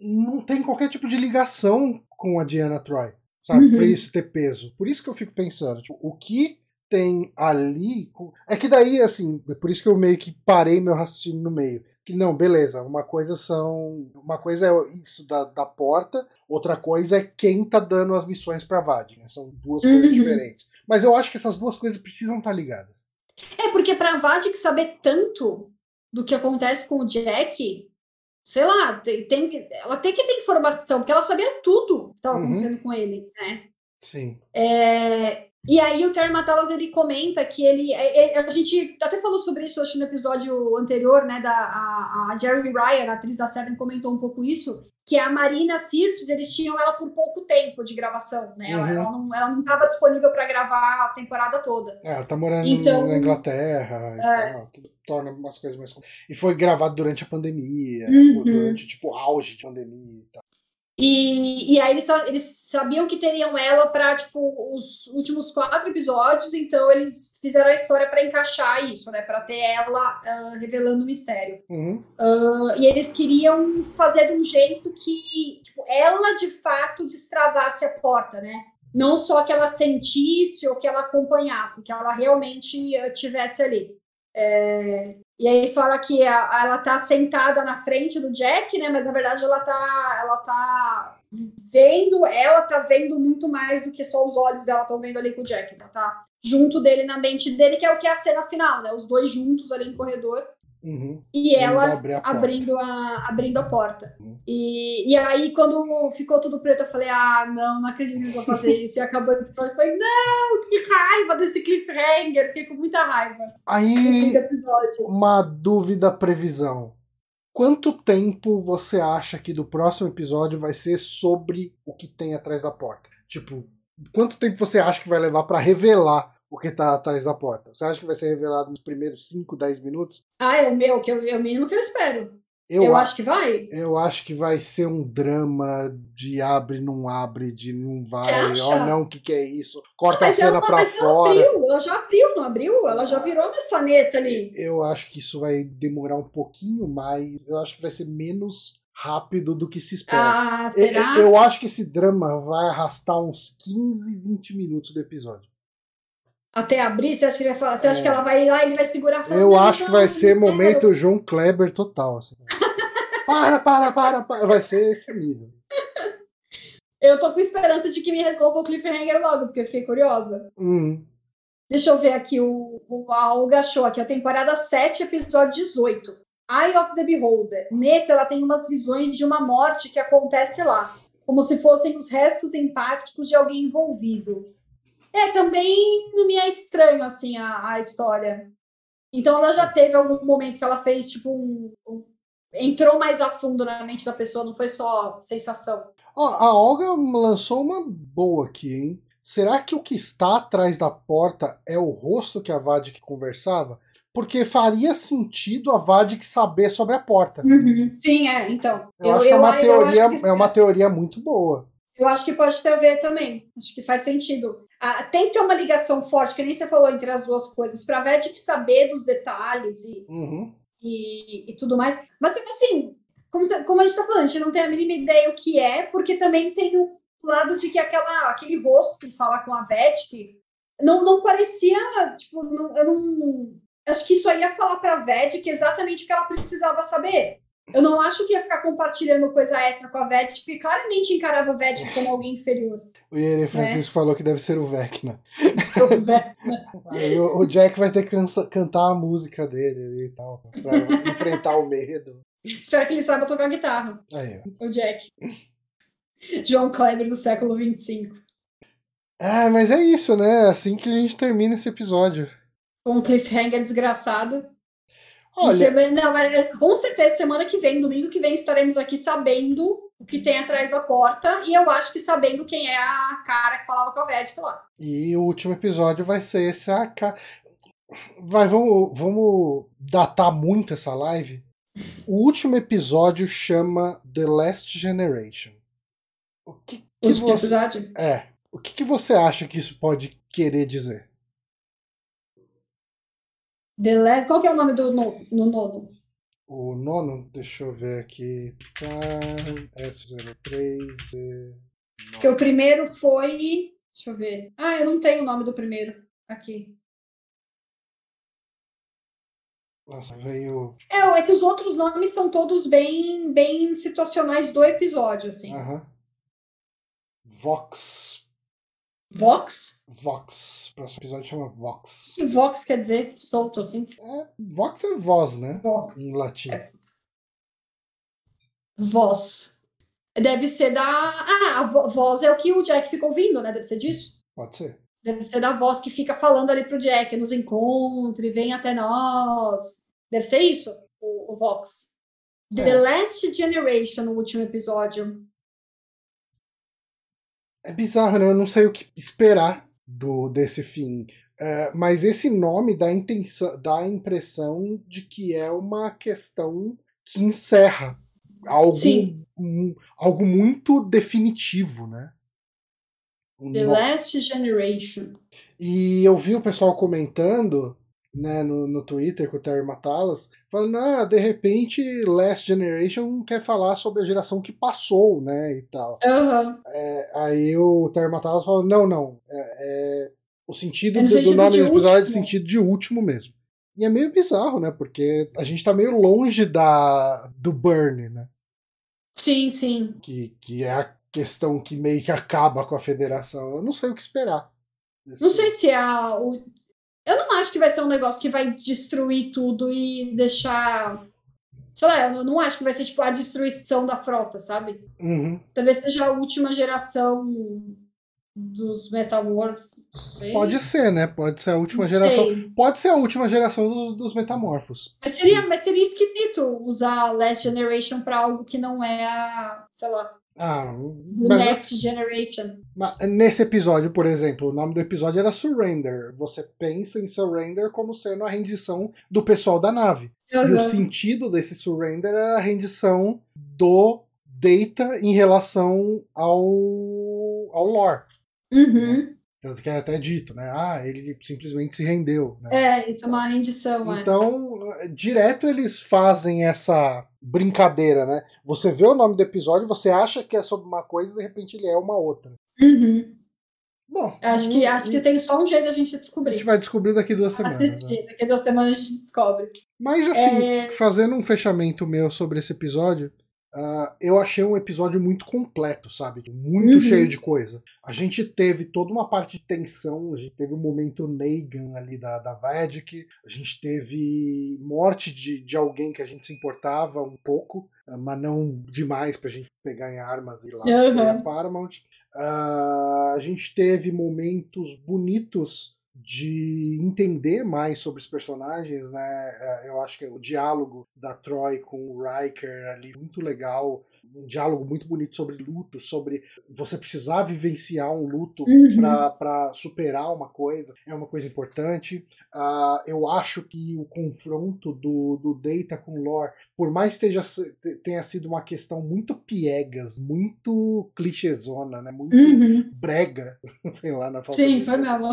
não tem qualquer tipo de ligação com a Diana Troy, sabe? Uhum. Pra isso ter peso. Por isso que eu fico pensando, tipo, o que tem ali. É que daí, assim, é por isso que eu meio que parei meu raciocínio no meio. Que não, beleza, uma coisa são. Uma coisa é isso da, da porta, outra coisa é quem tá dando as missões pra Vadi. né? São duas coisas Uhum. diferentes. Mas eu acho que essas duas coisas precisam estar ligadas. É, porque pra Vadik saber tanto do que acontece com o Jack, sei lá, tem, tem que- ela tem que ter informação, porque ela sabia tudo que estava Uhum. acontecendo com ele, né? Sim. É, e aí o Terry Matalas, ele comenta que ele... é- é- a gente até falou sobre isso, acho, no episódio anterior, né, da a, a Jerry Ryan, a atriz da Seven, comentou um pouco isso, que a Marina Sirtis, eles tinham ela por pouco tempo de gravação, né? Ela, Uhum. ela não, ela não estava disponível para gravar a temporada toda. É, ela tá morando Então- na Inglaterra É. tal, tudo torna umas coisas mais. E foi gravado durante a pandemia, Uhum. durante, tipo, auge de pandemia e tal. E, e aí eles, só- eles sabiam que teriam ela para tipo os últimos quatro episódios, então eles fizeram a história para encaixar isso, né? Para ter ela ah, revelando o mistério. Uhum. Ah, e eles queriam fazer de um jeito que tipo, ela de fato destravasse a porta, né? Não só que ela sentisse ou que ela acompanhasse, que ela realmente ah, tivesse ali. É, e aí fala que a- ela tá sentada na frente do Jack, né? Mas na verdade ela tá, ela tá vendo, ela tá vendo muito mais do que só os olhos dela estão vendo ali com o Jack. Ela tá junto dele, na mente dele, que é o que é a cena final, né? Os dois juntos ali no corredor. Uhum. E ela a abrindo a, abrindo a porta. Uhum. E, e aí, quando ficou tudo preto, eu falei: ah, não, não acredito que eles vão fazer isso. E acabou o episódio. Eu falei: não, que raiva desse cliffhanger. Fiquei com muita raiva Aí, uma dúvida previsão. Quanto tempo você acha que do próximo episódio vai ser sobre o que tem atrás da porta? Tipo, quanto tempo você acha que vai levar pra revelar o que tá atrás da porta? Você acha que vai ser revelado nos primeiros 5, 10 minutos? Ah, é o meu, que eu, é o mínimo que eu espero. Eu, Eu, a- acho que vai. eu acho que vai ser um drama de abre, não abre, de não vai, ó acha? não, o que, que é isso? Corta a cena ela, pra mas ela fora. abriu, ela já abriu, não abriu? Ela já virou maçaneta ali. Eu acho que isso vai demorar um pouquinho mais. Eu acho que vai ser menos rápido do que se espera. Ah, Eu- será? Eu, eu acho que esse drama vai arrastar uns 15, 20 minutos do episódio. Até abrir, você acha que ele vai falar? Você acha É. que ela vai ir lá e ele vai segurar falando, Eu "Não, acho que vai ser quero." momento João Kleber total. assim. para, para, para, para. Vai ser esse nível. Eu tô com esperança de que me resolva o cliffhanger logo, porque eu fiquei curiosa. Hum, Deixa eu ver aqui o, o a Olga achou aqui, a temporada 7, episódio 18. Eye of the Beholder. Nesse, ela tem umas visões de uma morte que acontece lá, como se fossem os restos empáticos de alguém envolvido. É, também não me é estranho, assim, a, a história. Então, ela já teve algum momento que ela fez, tipo, um, um- Entrou mais a fundo na mente da pessoa, não foi só sensação. Ó, a Olga lançou uma boa aqui, hein? Será que o que está atrás da porta é o rosto que a Vadik conversava? Porque faria sentido a Vadik saber sobre a porta. Sim, é, então. Eu, acho que é uma eu teoria, acho que- é uma teoria muito boa. Eu acho que pode ter a ver também. Acho que faz sentido. Ah, tem que ter uma ligação forte, que nem você falou, entre as duas coisas, para a Vedic saber dos detalhes e, Uhum. e, e tudo mais. Mas, assim, como, como a gente está falando, a gente não tem a mínima ideia o que é, porque também tem o lado de que aquela, aquele rosto que fala com a Vedic não, não parecia, tipo, não, eu não. Acho que isso aí ia falar para a Vedic exatamente o que ela precisava saber. Eu não acho que ia ficar compartilhando coisa extra com a Vedic, porque claramente encarava a Vedic como alguém inferior. O Iere Francisco falou que deve ser o Vecna. Seu Ve- Aí o, o Jack vai ter que cansa- cantar a música dele e tal, pra enfrentar o medo. Espero que ele saiba tocar guitarra, Aí, ó. o Jack. João Kleber do século XXV. Ah, mas é isso, né? Assim que a gente termina esse episódio. Com um cliffhanger desgraçado. Olha, Semana- não, é, com certeza, semana que vem, domingo que vem, estaremos aqui sabendo o que tem atrás da porta. E eu acho que sabendo quem é a cara que falava com a Vedic lá. e o último episódio vai ser esse AK. Vai, vamos, vamos datar muito essa live. O último episódio chama The Last Generation. O que, que Último você, episódio. é, o que, que você acha que isso pode querer dizer? The Last- Qual que é o nome do no, no nono? O nono, deixa eu ver aqui. Tá, S03. E... Porque o primeiro foi. Deixa eu ver. Ah, eu não tenho o nome do primeiro aqui. Nossa, veio. É, é que os outros nomes são todos bem, bem situacionais do episódio, assim. Aham. Vox. Vox? Vox. O próximo episódio chama Vox. O que Vox quer dizer? Solto, assim. É, Vox é voz, né? Vox. Em latim. Voz. Deve ser da. Ah, a vo- voz é o que o Jack fica ouvindo, né? Deve ser disso? Pode ser. Deve ser da voz que fica falando ali pro Jack, nos encontre, vem até nós. Deve ser isso, o, o Vox. The É. Last Generation, no último episódio. É bizarro, né? Eu não sei o que esperar do desse fim. É, mas esse nome dá, a intenção, dá a impressão de que é uma questão que encerra algo, um- algo muito definitivo, né? The no- Last Generation. E eu vi o pessoal comentando né, no, no Twitter com o Terry Matalas, falando, ah, de repente Last Generation quer falar sobre a geração que passou, né, e tal. Aham. É, aí o Terry Matalas falou, não, não, é, é- o sentido, É do, do nome do episódio é de sentido de último mesmo. E é meio bizarro, né, porque a gente tá meio longe da, do Burn, né, Sim, sim. que, que é a questão que meio que acaba com a federação. Eu não sei o que esperar. Não sei se é a, o... Eu não acho que vai ser um negócio que vai destruir tudo e deixar. Sei lá, eu não acho que vai ser tipo a destruição da frota, sabe? Uhum. Talvez seja a última geração dos Metamorphos. Pode ser, né? Pode ser a última geração. Pode ser a última geração dos, dos Metamorfos. Mas seria, mas seria esquisito usar Last Generation para algo que não é a. sei lá. Ah, Next Generation. nesse episódio, por exemplo, o nome do episódio era Surrender. Você pensa em Surrender como sendo a rendição do pessoal da nave. Uhum. E o sentido desse Surrender é a rendição do Data em relação ao, ao lore. Uhum. Tanto que é até dito, né? Ah, ele simplesmente se rendeu. Né? É, isso é uma rendição. É. Então, é. direto eles fazem essa brincadeira, né? Você vê o nome do episódio, você acha que é sobre uma coisa e de repente ele é uma outra. Uhum. Bom, acho que, acho que tem só um jeito da gente descobrir. A gente vai descobrir daqui duas semanas. Assistir, né? daqui duas semanas a gente descobre. Mas assim, é... fazendo um fechamento meu sobre esse episódio, Uh, eu achei um episódio muito completo, sabe? Muito uhum. cheio de coisa. A gente teve toda uma parte de tensão, a gente teve o um momento Negan ali da, da Vedic, a gente teve morte de, de alguém que a gente se importava um pouco, uh, mas não demais pra gente pegar em armas e ir lá uhum. a Paramount. Uh, a gente teve momentos bonitos de entender mais sobre os personagens, né? É, eu acho que o diálogo da Troy com o Riker ali muito legal, um diálogo muito bonito sobre luto, sobre você precisar vivenciar um luto uhum. para superar uma coisa, é uma coisa importante. Uh, eu acho que o confronto do, do Data com o Lore, por mais que esteja, tenha sido uma questão muito piegas, muito clichêzona, né? muito uhum. brega, sei lá, na falta Sim, foi mesmo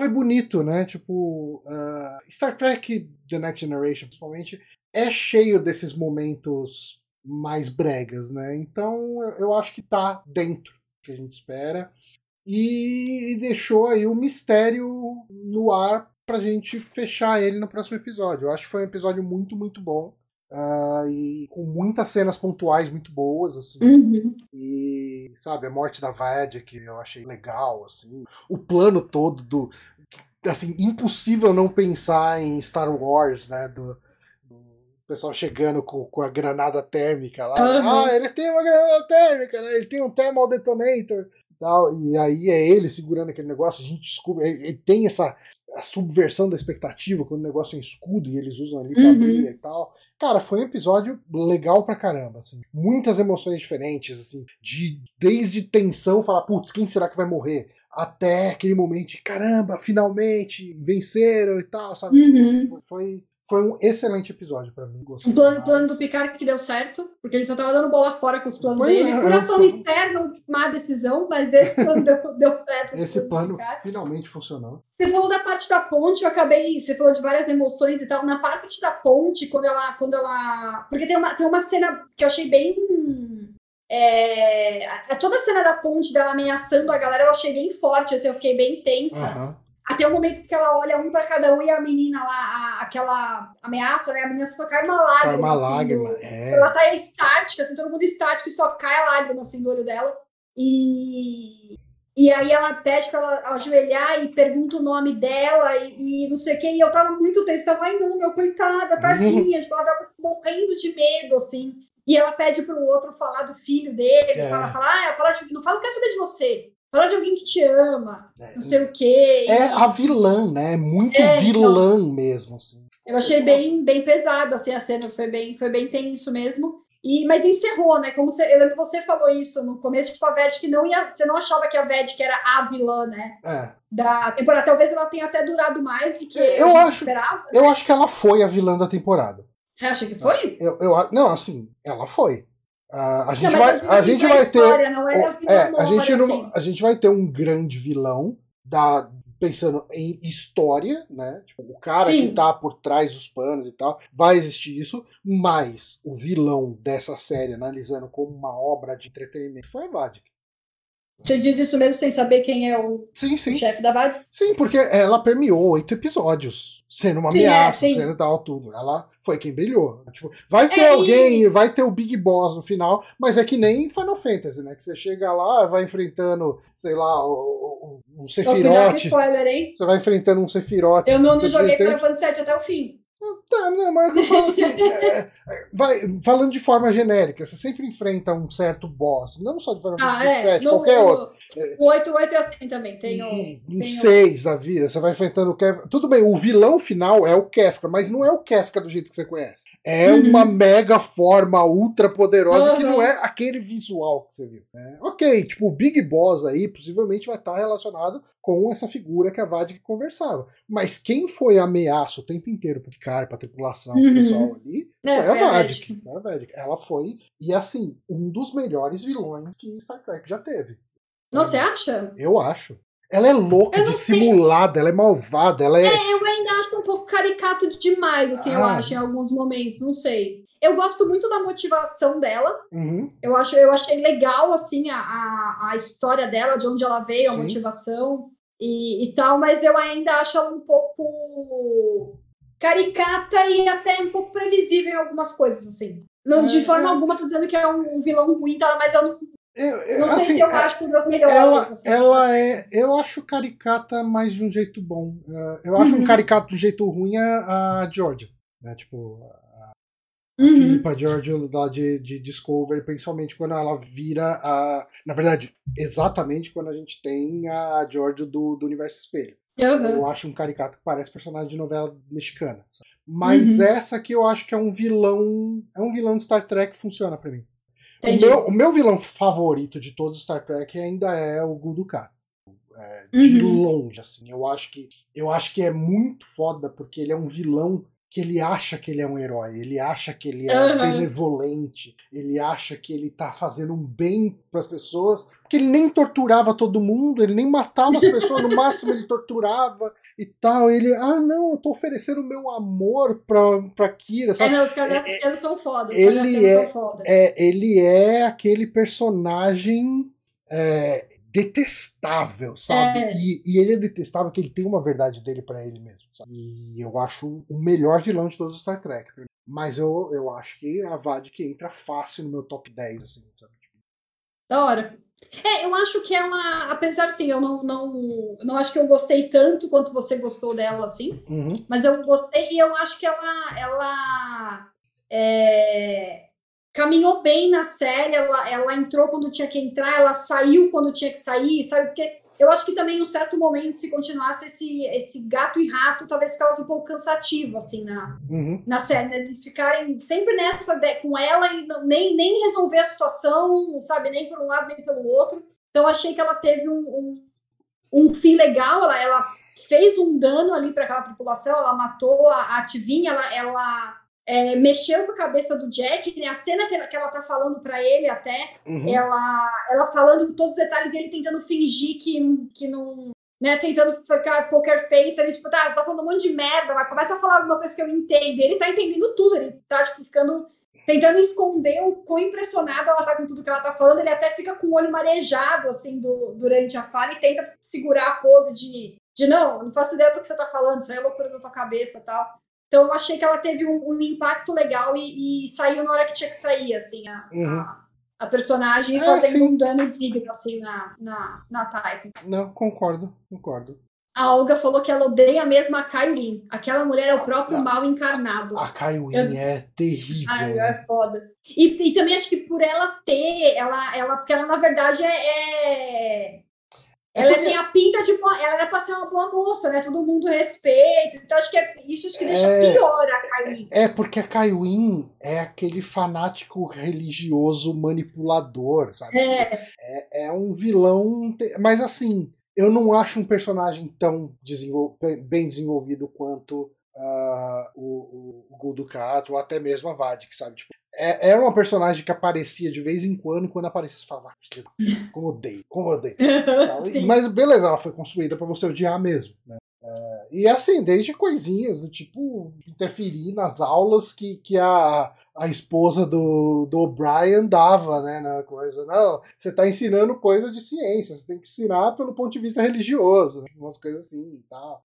foi bonito, né? Tipo, uh, Star Trek The Next Generation, principalmente, é cheio desses momentos mais bregas, né? Então eu acho que tá dentro do que a gente espera. E, deixou aí o mistério no ar pra gente fechar ele no próximo episódio. Eu acho que foi um episódio muito, muito bom. Uh, e com muitas cenas pontuais muito boas, assim. Uhum. E, sabe, a morte da Vadia, que eu achei legal, assim. O plano todo do. Assim, impossível não pensar em Star Wars, né? Do, pessoal chegando com, com a granada térmica lá. Uhum. Ah, ele tem uma granada térmica, né? Ele tem um thermal detonator. Tal, e aí é ele segurando aquele negócio, a gente descobre, ele tem essa subversão da expectativa, quando o negócio é em escudo e eles usam ali pra uhum. abrir e tal. Cara, foi um episódio legal pra caramba, assim. Muitas emoções diferentes, assim. De, desde tensão, falar, putz, quem será que vai morrer? Até aquele momento caramba, finalmente, venceram e tal, sabe? Uhum. Foi, foi um excelente episódio para mim. O plano, plano, do Picard que deu certo, porque ele só tava dando bola fora com os planos pois dele. É, Coração externo, má decisão, mas esse plano deu, deu certo. Esse plano finalmente funcionou. Você falou da parte da ponte, eu acabei. Você falou de várias emoções e tal. Na parte da ponte, quando ela. Quando ela porque tem uma, tem uma cena que eu achei bem. É, toda a cena da ponte dela ameaçando a galera eu achei bem forte, assim, eu fiquei bem tensa. Uhum. Até o momento que ela olha um para cada um e a menina lá, a, aquela ameaça, né? A menina só cai uma lágrima. Cai uma assim, lágrima, do, é. Ela tá estática, assim, todo mundo estático e só cai a lágrima assim do olho dela. E, e aí ela pede pra ela ajoelhar e pergunta o nome dela e, e não sei o que. E eu tava muito tensa, tava, ai não, meu, coitada, tadinha. Tipo, ela tava morrendo de medo, assim. E ela pede pro outro falar do filho dele, é. fala, fala, ah, fala, não fala, quero saber de você. Fala de alguém que te ama, é, não sei o quê. É a vilã, né? Muito é, vilã então, mesmo, assim. Eu achei bem, bem pesado, assim, as cenas. Foi bem, foi bem tenso mesmo. E, mas encerrou, né? Como você, eu lembro que você falou isso no começo, tipo, a Vedic não ia. Você não achava que a Vedic era a vilã, né? É. Da temporada. Talvez ela tenha até durado mais do que eu acho, esperava. Eu né? acho que ela foi a vilã da temporada. Você acha que foi? Eu, eu, não, assim, ela foi. Uh, a gente não, vai, a, a gente vai ter, é, a gente assim. a gente vai ter um grande vilão da pensando em história, né? Tipo, o cara Sim. que tá por trás dos panos e tal, vai existir isso, mas o vilão dessa série, analisando como uma obra de entretenimento, foi Vadik. Você diz isso mesmo sem saber quem é o, sim, sim. o chefe da VAD? Sim, porque ela permeou oito episódios, sendo uma Sim, é, ameaça, sim. sendo tal, tudo. Ela foi quem brilhou. Tipo, vai ter É, e- alguém, vai ter o Big Boss no final, mas é que nem Final Fantasy, né? Que você chega lá, vai enfrentando, sei lá, o, o, um com Sephiroth. spoiler, hein? Você vai enfrentando um Sephiroth. Eu não, não joguei Final Fantasy VII até o fim. Tá, não, mas é eu falo assim. é, é, vai, falando de forma genérica, você sempre enfrenta um certo boss, não só de Final Ah, Fantasy é. No- qualquer outro. O 8, 8 é assim também. Tem um 6 da vida, você vai enfrentando o Kefka. Tudo bem, o vilão final é o Kefka, mas não é o Kefka do jeito que você conhece. É Uhum. uma mega forma ultra poderosa que Uhum. não é aquele visual que você viu. né? Ok, tipo, o Big Boss aí possivelmente vai estar relacionado com essa figura que a Vadig conversava. Mas quem foi a ameaça o tempo inteiro pro cara, pra tripulação, pro Uhum. pessoal ali, É, foi, a. Foi Vadig. Ela foi, e assim, um dos melhores vilões que Star Trek já teve. Não, você acha? Eu acho. Ela é louca, Eu não sei. dissimulada, ela é malvada, ela é. É, eu ainda acho um pouco caricato demais, assim, eu Ah. acho, em alguns momentos, não sei. Eu gosto muito da motivação dela. Uhum. Eu, acho, eu achei legal, assim, a, a, a história dela, de onde ela veio, a Sim. motivação e, e tal, mas eu ainda acho ela um pouco caricata e até um pouco previsível em algumas coisas, assim. Não, de É, forma é. alguma tô dizendo que é um, um vilão ruim, tá? mas eu não, Eu, eu- não sei assim, se eu é- acho uma das melhores. ela, ela é. Eu acho caricata, mas de um jeito bom. Uh, eu acho Uhum. um caricato de um jeito ruim a, a Georgia. Né? Tipo, a Uhum. Philippa Georgia lá de, de Discovery, principalmente quando ela vira a. Na verdade, exatamente quando a gente tem a Georgia do, do Universo Espelho. Uhum. Eu acho um caricato que parece personagem de novela mexicana. sabe? Mas Uhum. essa aqui eu acho que é um vilão. É um vilão de Star Trek que funciona pra mim. O meu, o meu vilão favorito de todos os Star Trek ainda é o Guldukat. É, de Uhum. longe, assim. Eu acho que eu acho que é muito foda porque ele é um vilão que ele acha que ele é um herói, ele acha que ele é Uhum. benevolente, ele acha que ele tá fazendo um bem pras pessoas, porque ele nem torturava todo mundo, ele nem matava as pessoas, no máximo ele torturava e tal. Ele, ah, não, eu tô oferecendo meu amor pra, pra Kira, É, sabe? não, os caras É, eles são foda. Ele é- são foda. É, ele é aquele personagem é, detestável, sabe? É. E, e ele é detestável que ele tem uma verdade dele pra ele mesmo. sabe? E eu acho o melhor vilão de todos os Star Trek. Mas eu, eu acho que a Vadik entra fácil no meu top 10, assim, sabe? Da hora. É, eu acho que ela, apesar assim, eu não, não, não acho que eu gostei tanto quanto você gostou dela, assim, Uhum. mas eu gostei e eu acho que ela, ela é, caminhou bem na série, ela, ela entrou quando tinha que entrar, ela saiu quando tinha que sair, sabe? Porque eu acho que também em um certo momento, se continuasse esse, esse gato e rato, talvez ficasse um pouco cansativo, assim, na, Uhum. na série, né? Eles ficarem sempre nessa com ela e nem, nem resolver a situação, sabe? Nem por um lado, nem pelo outro. Então achei que ela teve um, um, um fim legal, ela, ela fez um dano ali para aquela tripulação, ela matou a, a Tivinha, ela, ela é, mexeu com a cabeça do Jack, né? A cena que ela, que ela tá falando para ele até, Uhum. ela, ela falando todos os detalhes e ele tentando fingir que, que não. Né, tentando ficar poker face, ele, tipo, tá, você tá falando um monte de merda, mas começa a falar alguma coisa que eu entendo. E ele tá entendendo tudo, ele tá, tipo, ficando. Tentando esconder o quão impressionado ela tá com tudo que ela tá falando. Ele até fica com o olho marejado, assim, do, durante a fala e tenta segurar a pose de, de não, não faço ideia do que você tá falando, isso aí é loucura da tua cabeça e tal. Então eu achei que ela teve um, um impacto legal e, e saiu na hora que tinha que sair, assim, a, Uhum. a, a personagem É, fazendo sim. um dano digno, assim, na, na, na Titan. Não, concordo, concordo. A Olga falou que ela odeia mesmo a Kairin. Aquela mulher é o próprio Ah, mal encarnado. A Kaiwin Eu- é terrível. Ai, né? é foda. E, e também acho que por ela ter, ela, ela, porque ela na verdade é- É ela porque- tem a pinta de boa, ela era pra ser uma boa moça, né? Todo mundo respeita. Então acho que é isso acho que deixa É. pior a Kairin. É, porque a Kaiwin é aquele fanático religioso manipulador, sabe? É, É, é um vilão. Mas assim, eu não acho um personagem tão desenvol- bem desenvolvido quanto ah, o, o, o Guldukat ou até mesmo a Vadik, sabe? Tipo, é, era uma personagem que aparecia de vez em quando, e quando aparecia, você falava, "Ah, filha, como odeio, como odeio. E-. Mas beleza, ela foi construída pra você odiar mesmo. Né? É, e assim, desde coisinhas do tipo interferir nas aulas que, que a, a, esposa do, do O'Brien dava, né, na coisa. Não, você tá ensinando coisa de ciência, você tem que ensinar pelo ponto de vista religioso, né, umas coisas assim e tal.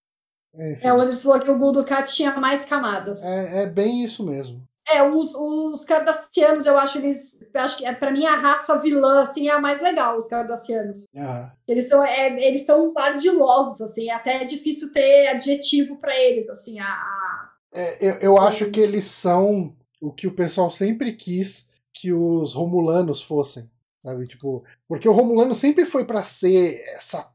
Enfim. É, o Anderson falou que o Guldukat tinha mais camadas. É, é bem isso mesmo. É, os, os cardassianos, eu acho eles. Acho que é, para mim a raça vilã assim, é a mais legal, os cardassianos. Uhum. Eles são, é, eles são ardilosos, assim, é até difícil ter adjetivo para eles, assim, a. a... É, eu, eu acho que eles são o que o pessoal sempre quis que os romulanos fossem. Sabe? Tipo, porque o romulano sempre foi para ser essa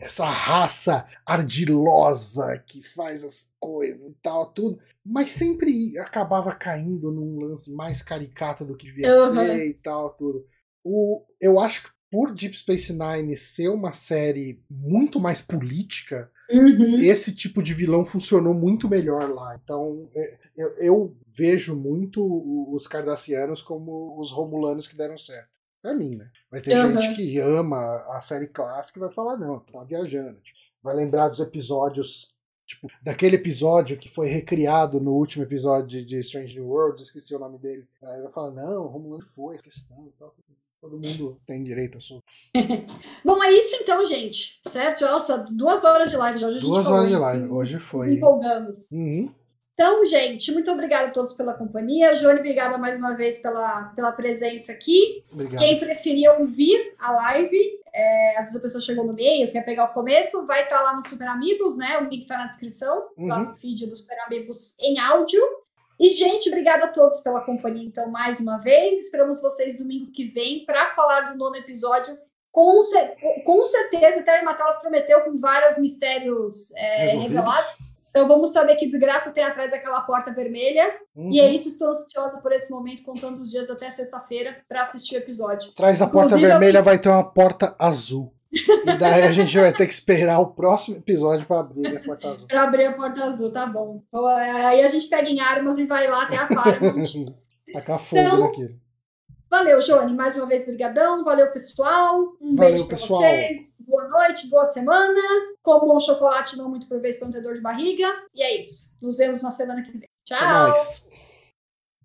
essa raça ardilosa que faz as coisas e tal, tudo mas sempre acabava caindo num lance mais caricato do que devia uhum. ser e tal, tudo. O, eu acho que por Deep Space Nine ser uma série muito mais política, uhum. esse tipo de vilão funcionou muito melhor lá. Então é, eu, eu vejo muito os Cardassianos como os Romulanos que deram certo. Pra mim, né? Vai ter uhum. gente que ama a série clássica e vai falar, não, tá viajando. Tipo, vai lembrar dos episódios Tipo, daquele episódio que foi recriado no último episódio de Strange New Worlds, esqueci o nome dele. Aí vai falar, não, Romulo foi, questão e tal. Todo mundo tem direito a sua. Bom, é isso então, gente. Certo? Nossa, duas horas de live já. Hoje duas horas de live, hoje foi. Empolgamos. Uhum. Então, gente, muito obrigada a todos pela companhia. Joane, obrigada mais uma vez pela, pela presença aqui. Obrigado. Quem preferia ouvir a live, é, às vezes a pessoa chegou no meio, quer pegar o começo, vai estar tá lá no Super Amigos, né? O link está na descrição, uhum. lá no feed do Super Amigos em áudio. E, gente, obrigada a todos pela companhia, então, mais uma vez. Esperamos vocês domingo que vem para falar do nono episódio. Com, com certeza, Terry Matalas prometeu com vários mistérios é, revelados. Então vamos saber que desgraça tem atrás daquela porta vermelha. Uhum. E é isso, estou ansiosa por esse momento, contando os dias até sexta-feira para assistir o episódio. Atrás da porta Inclusive, vermelha eu... vai ter uma porta azul. E daí a gente vai ter que esperar o próximo episódio para abrir a porta azul. para abrir a porta azul, tá bom. Aí a gente pega em armas e vai lá até a Paramount. Tacar fogo então, naquilo. Valeu, Joane, mais uma vez, brigadão. Valeu, pessoal. Um Valeu, beijo para vocês. Boa noite, boa semana. Comam um chocolate não muito por vez contador de barriga. E é isso. Nos vemos na semana que vem. Tchau.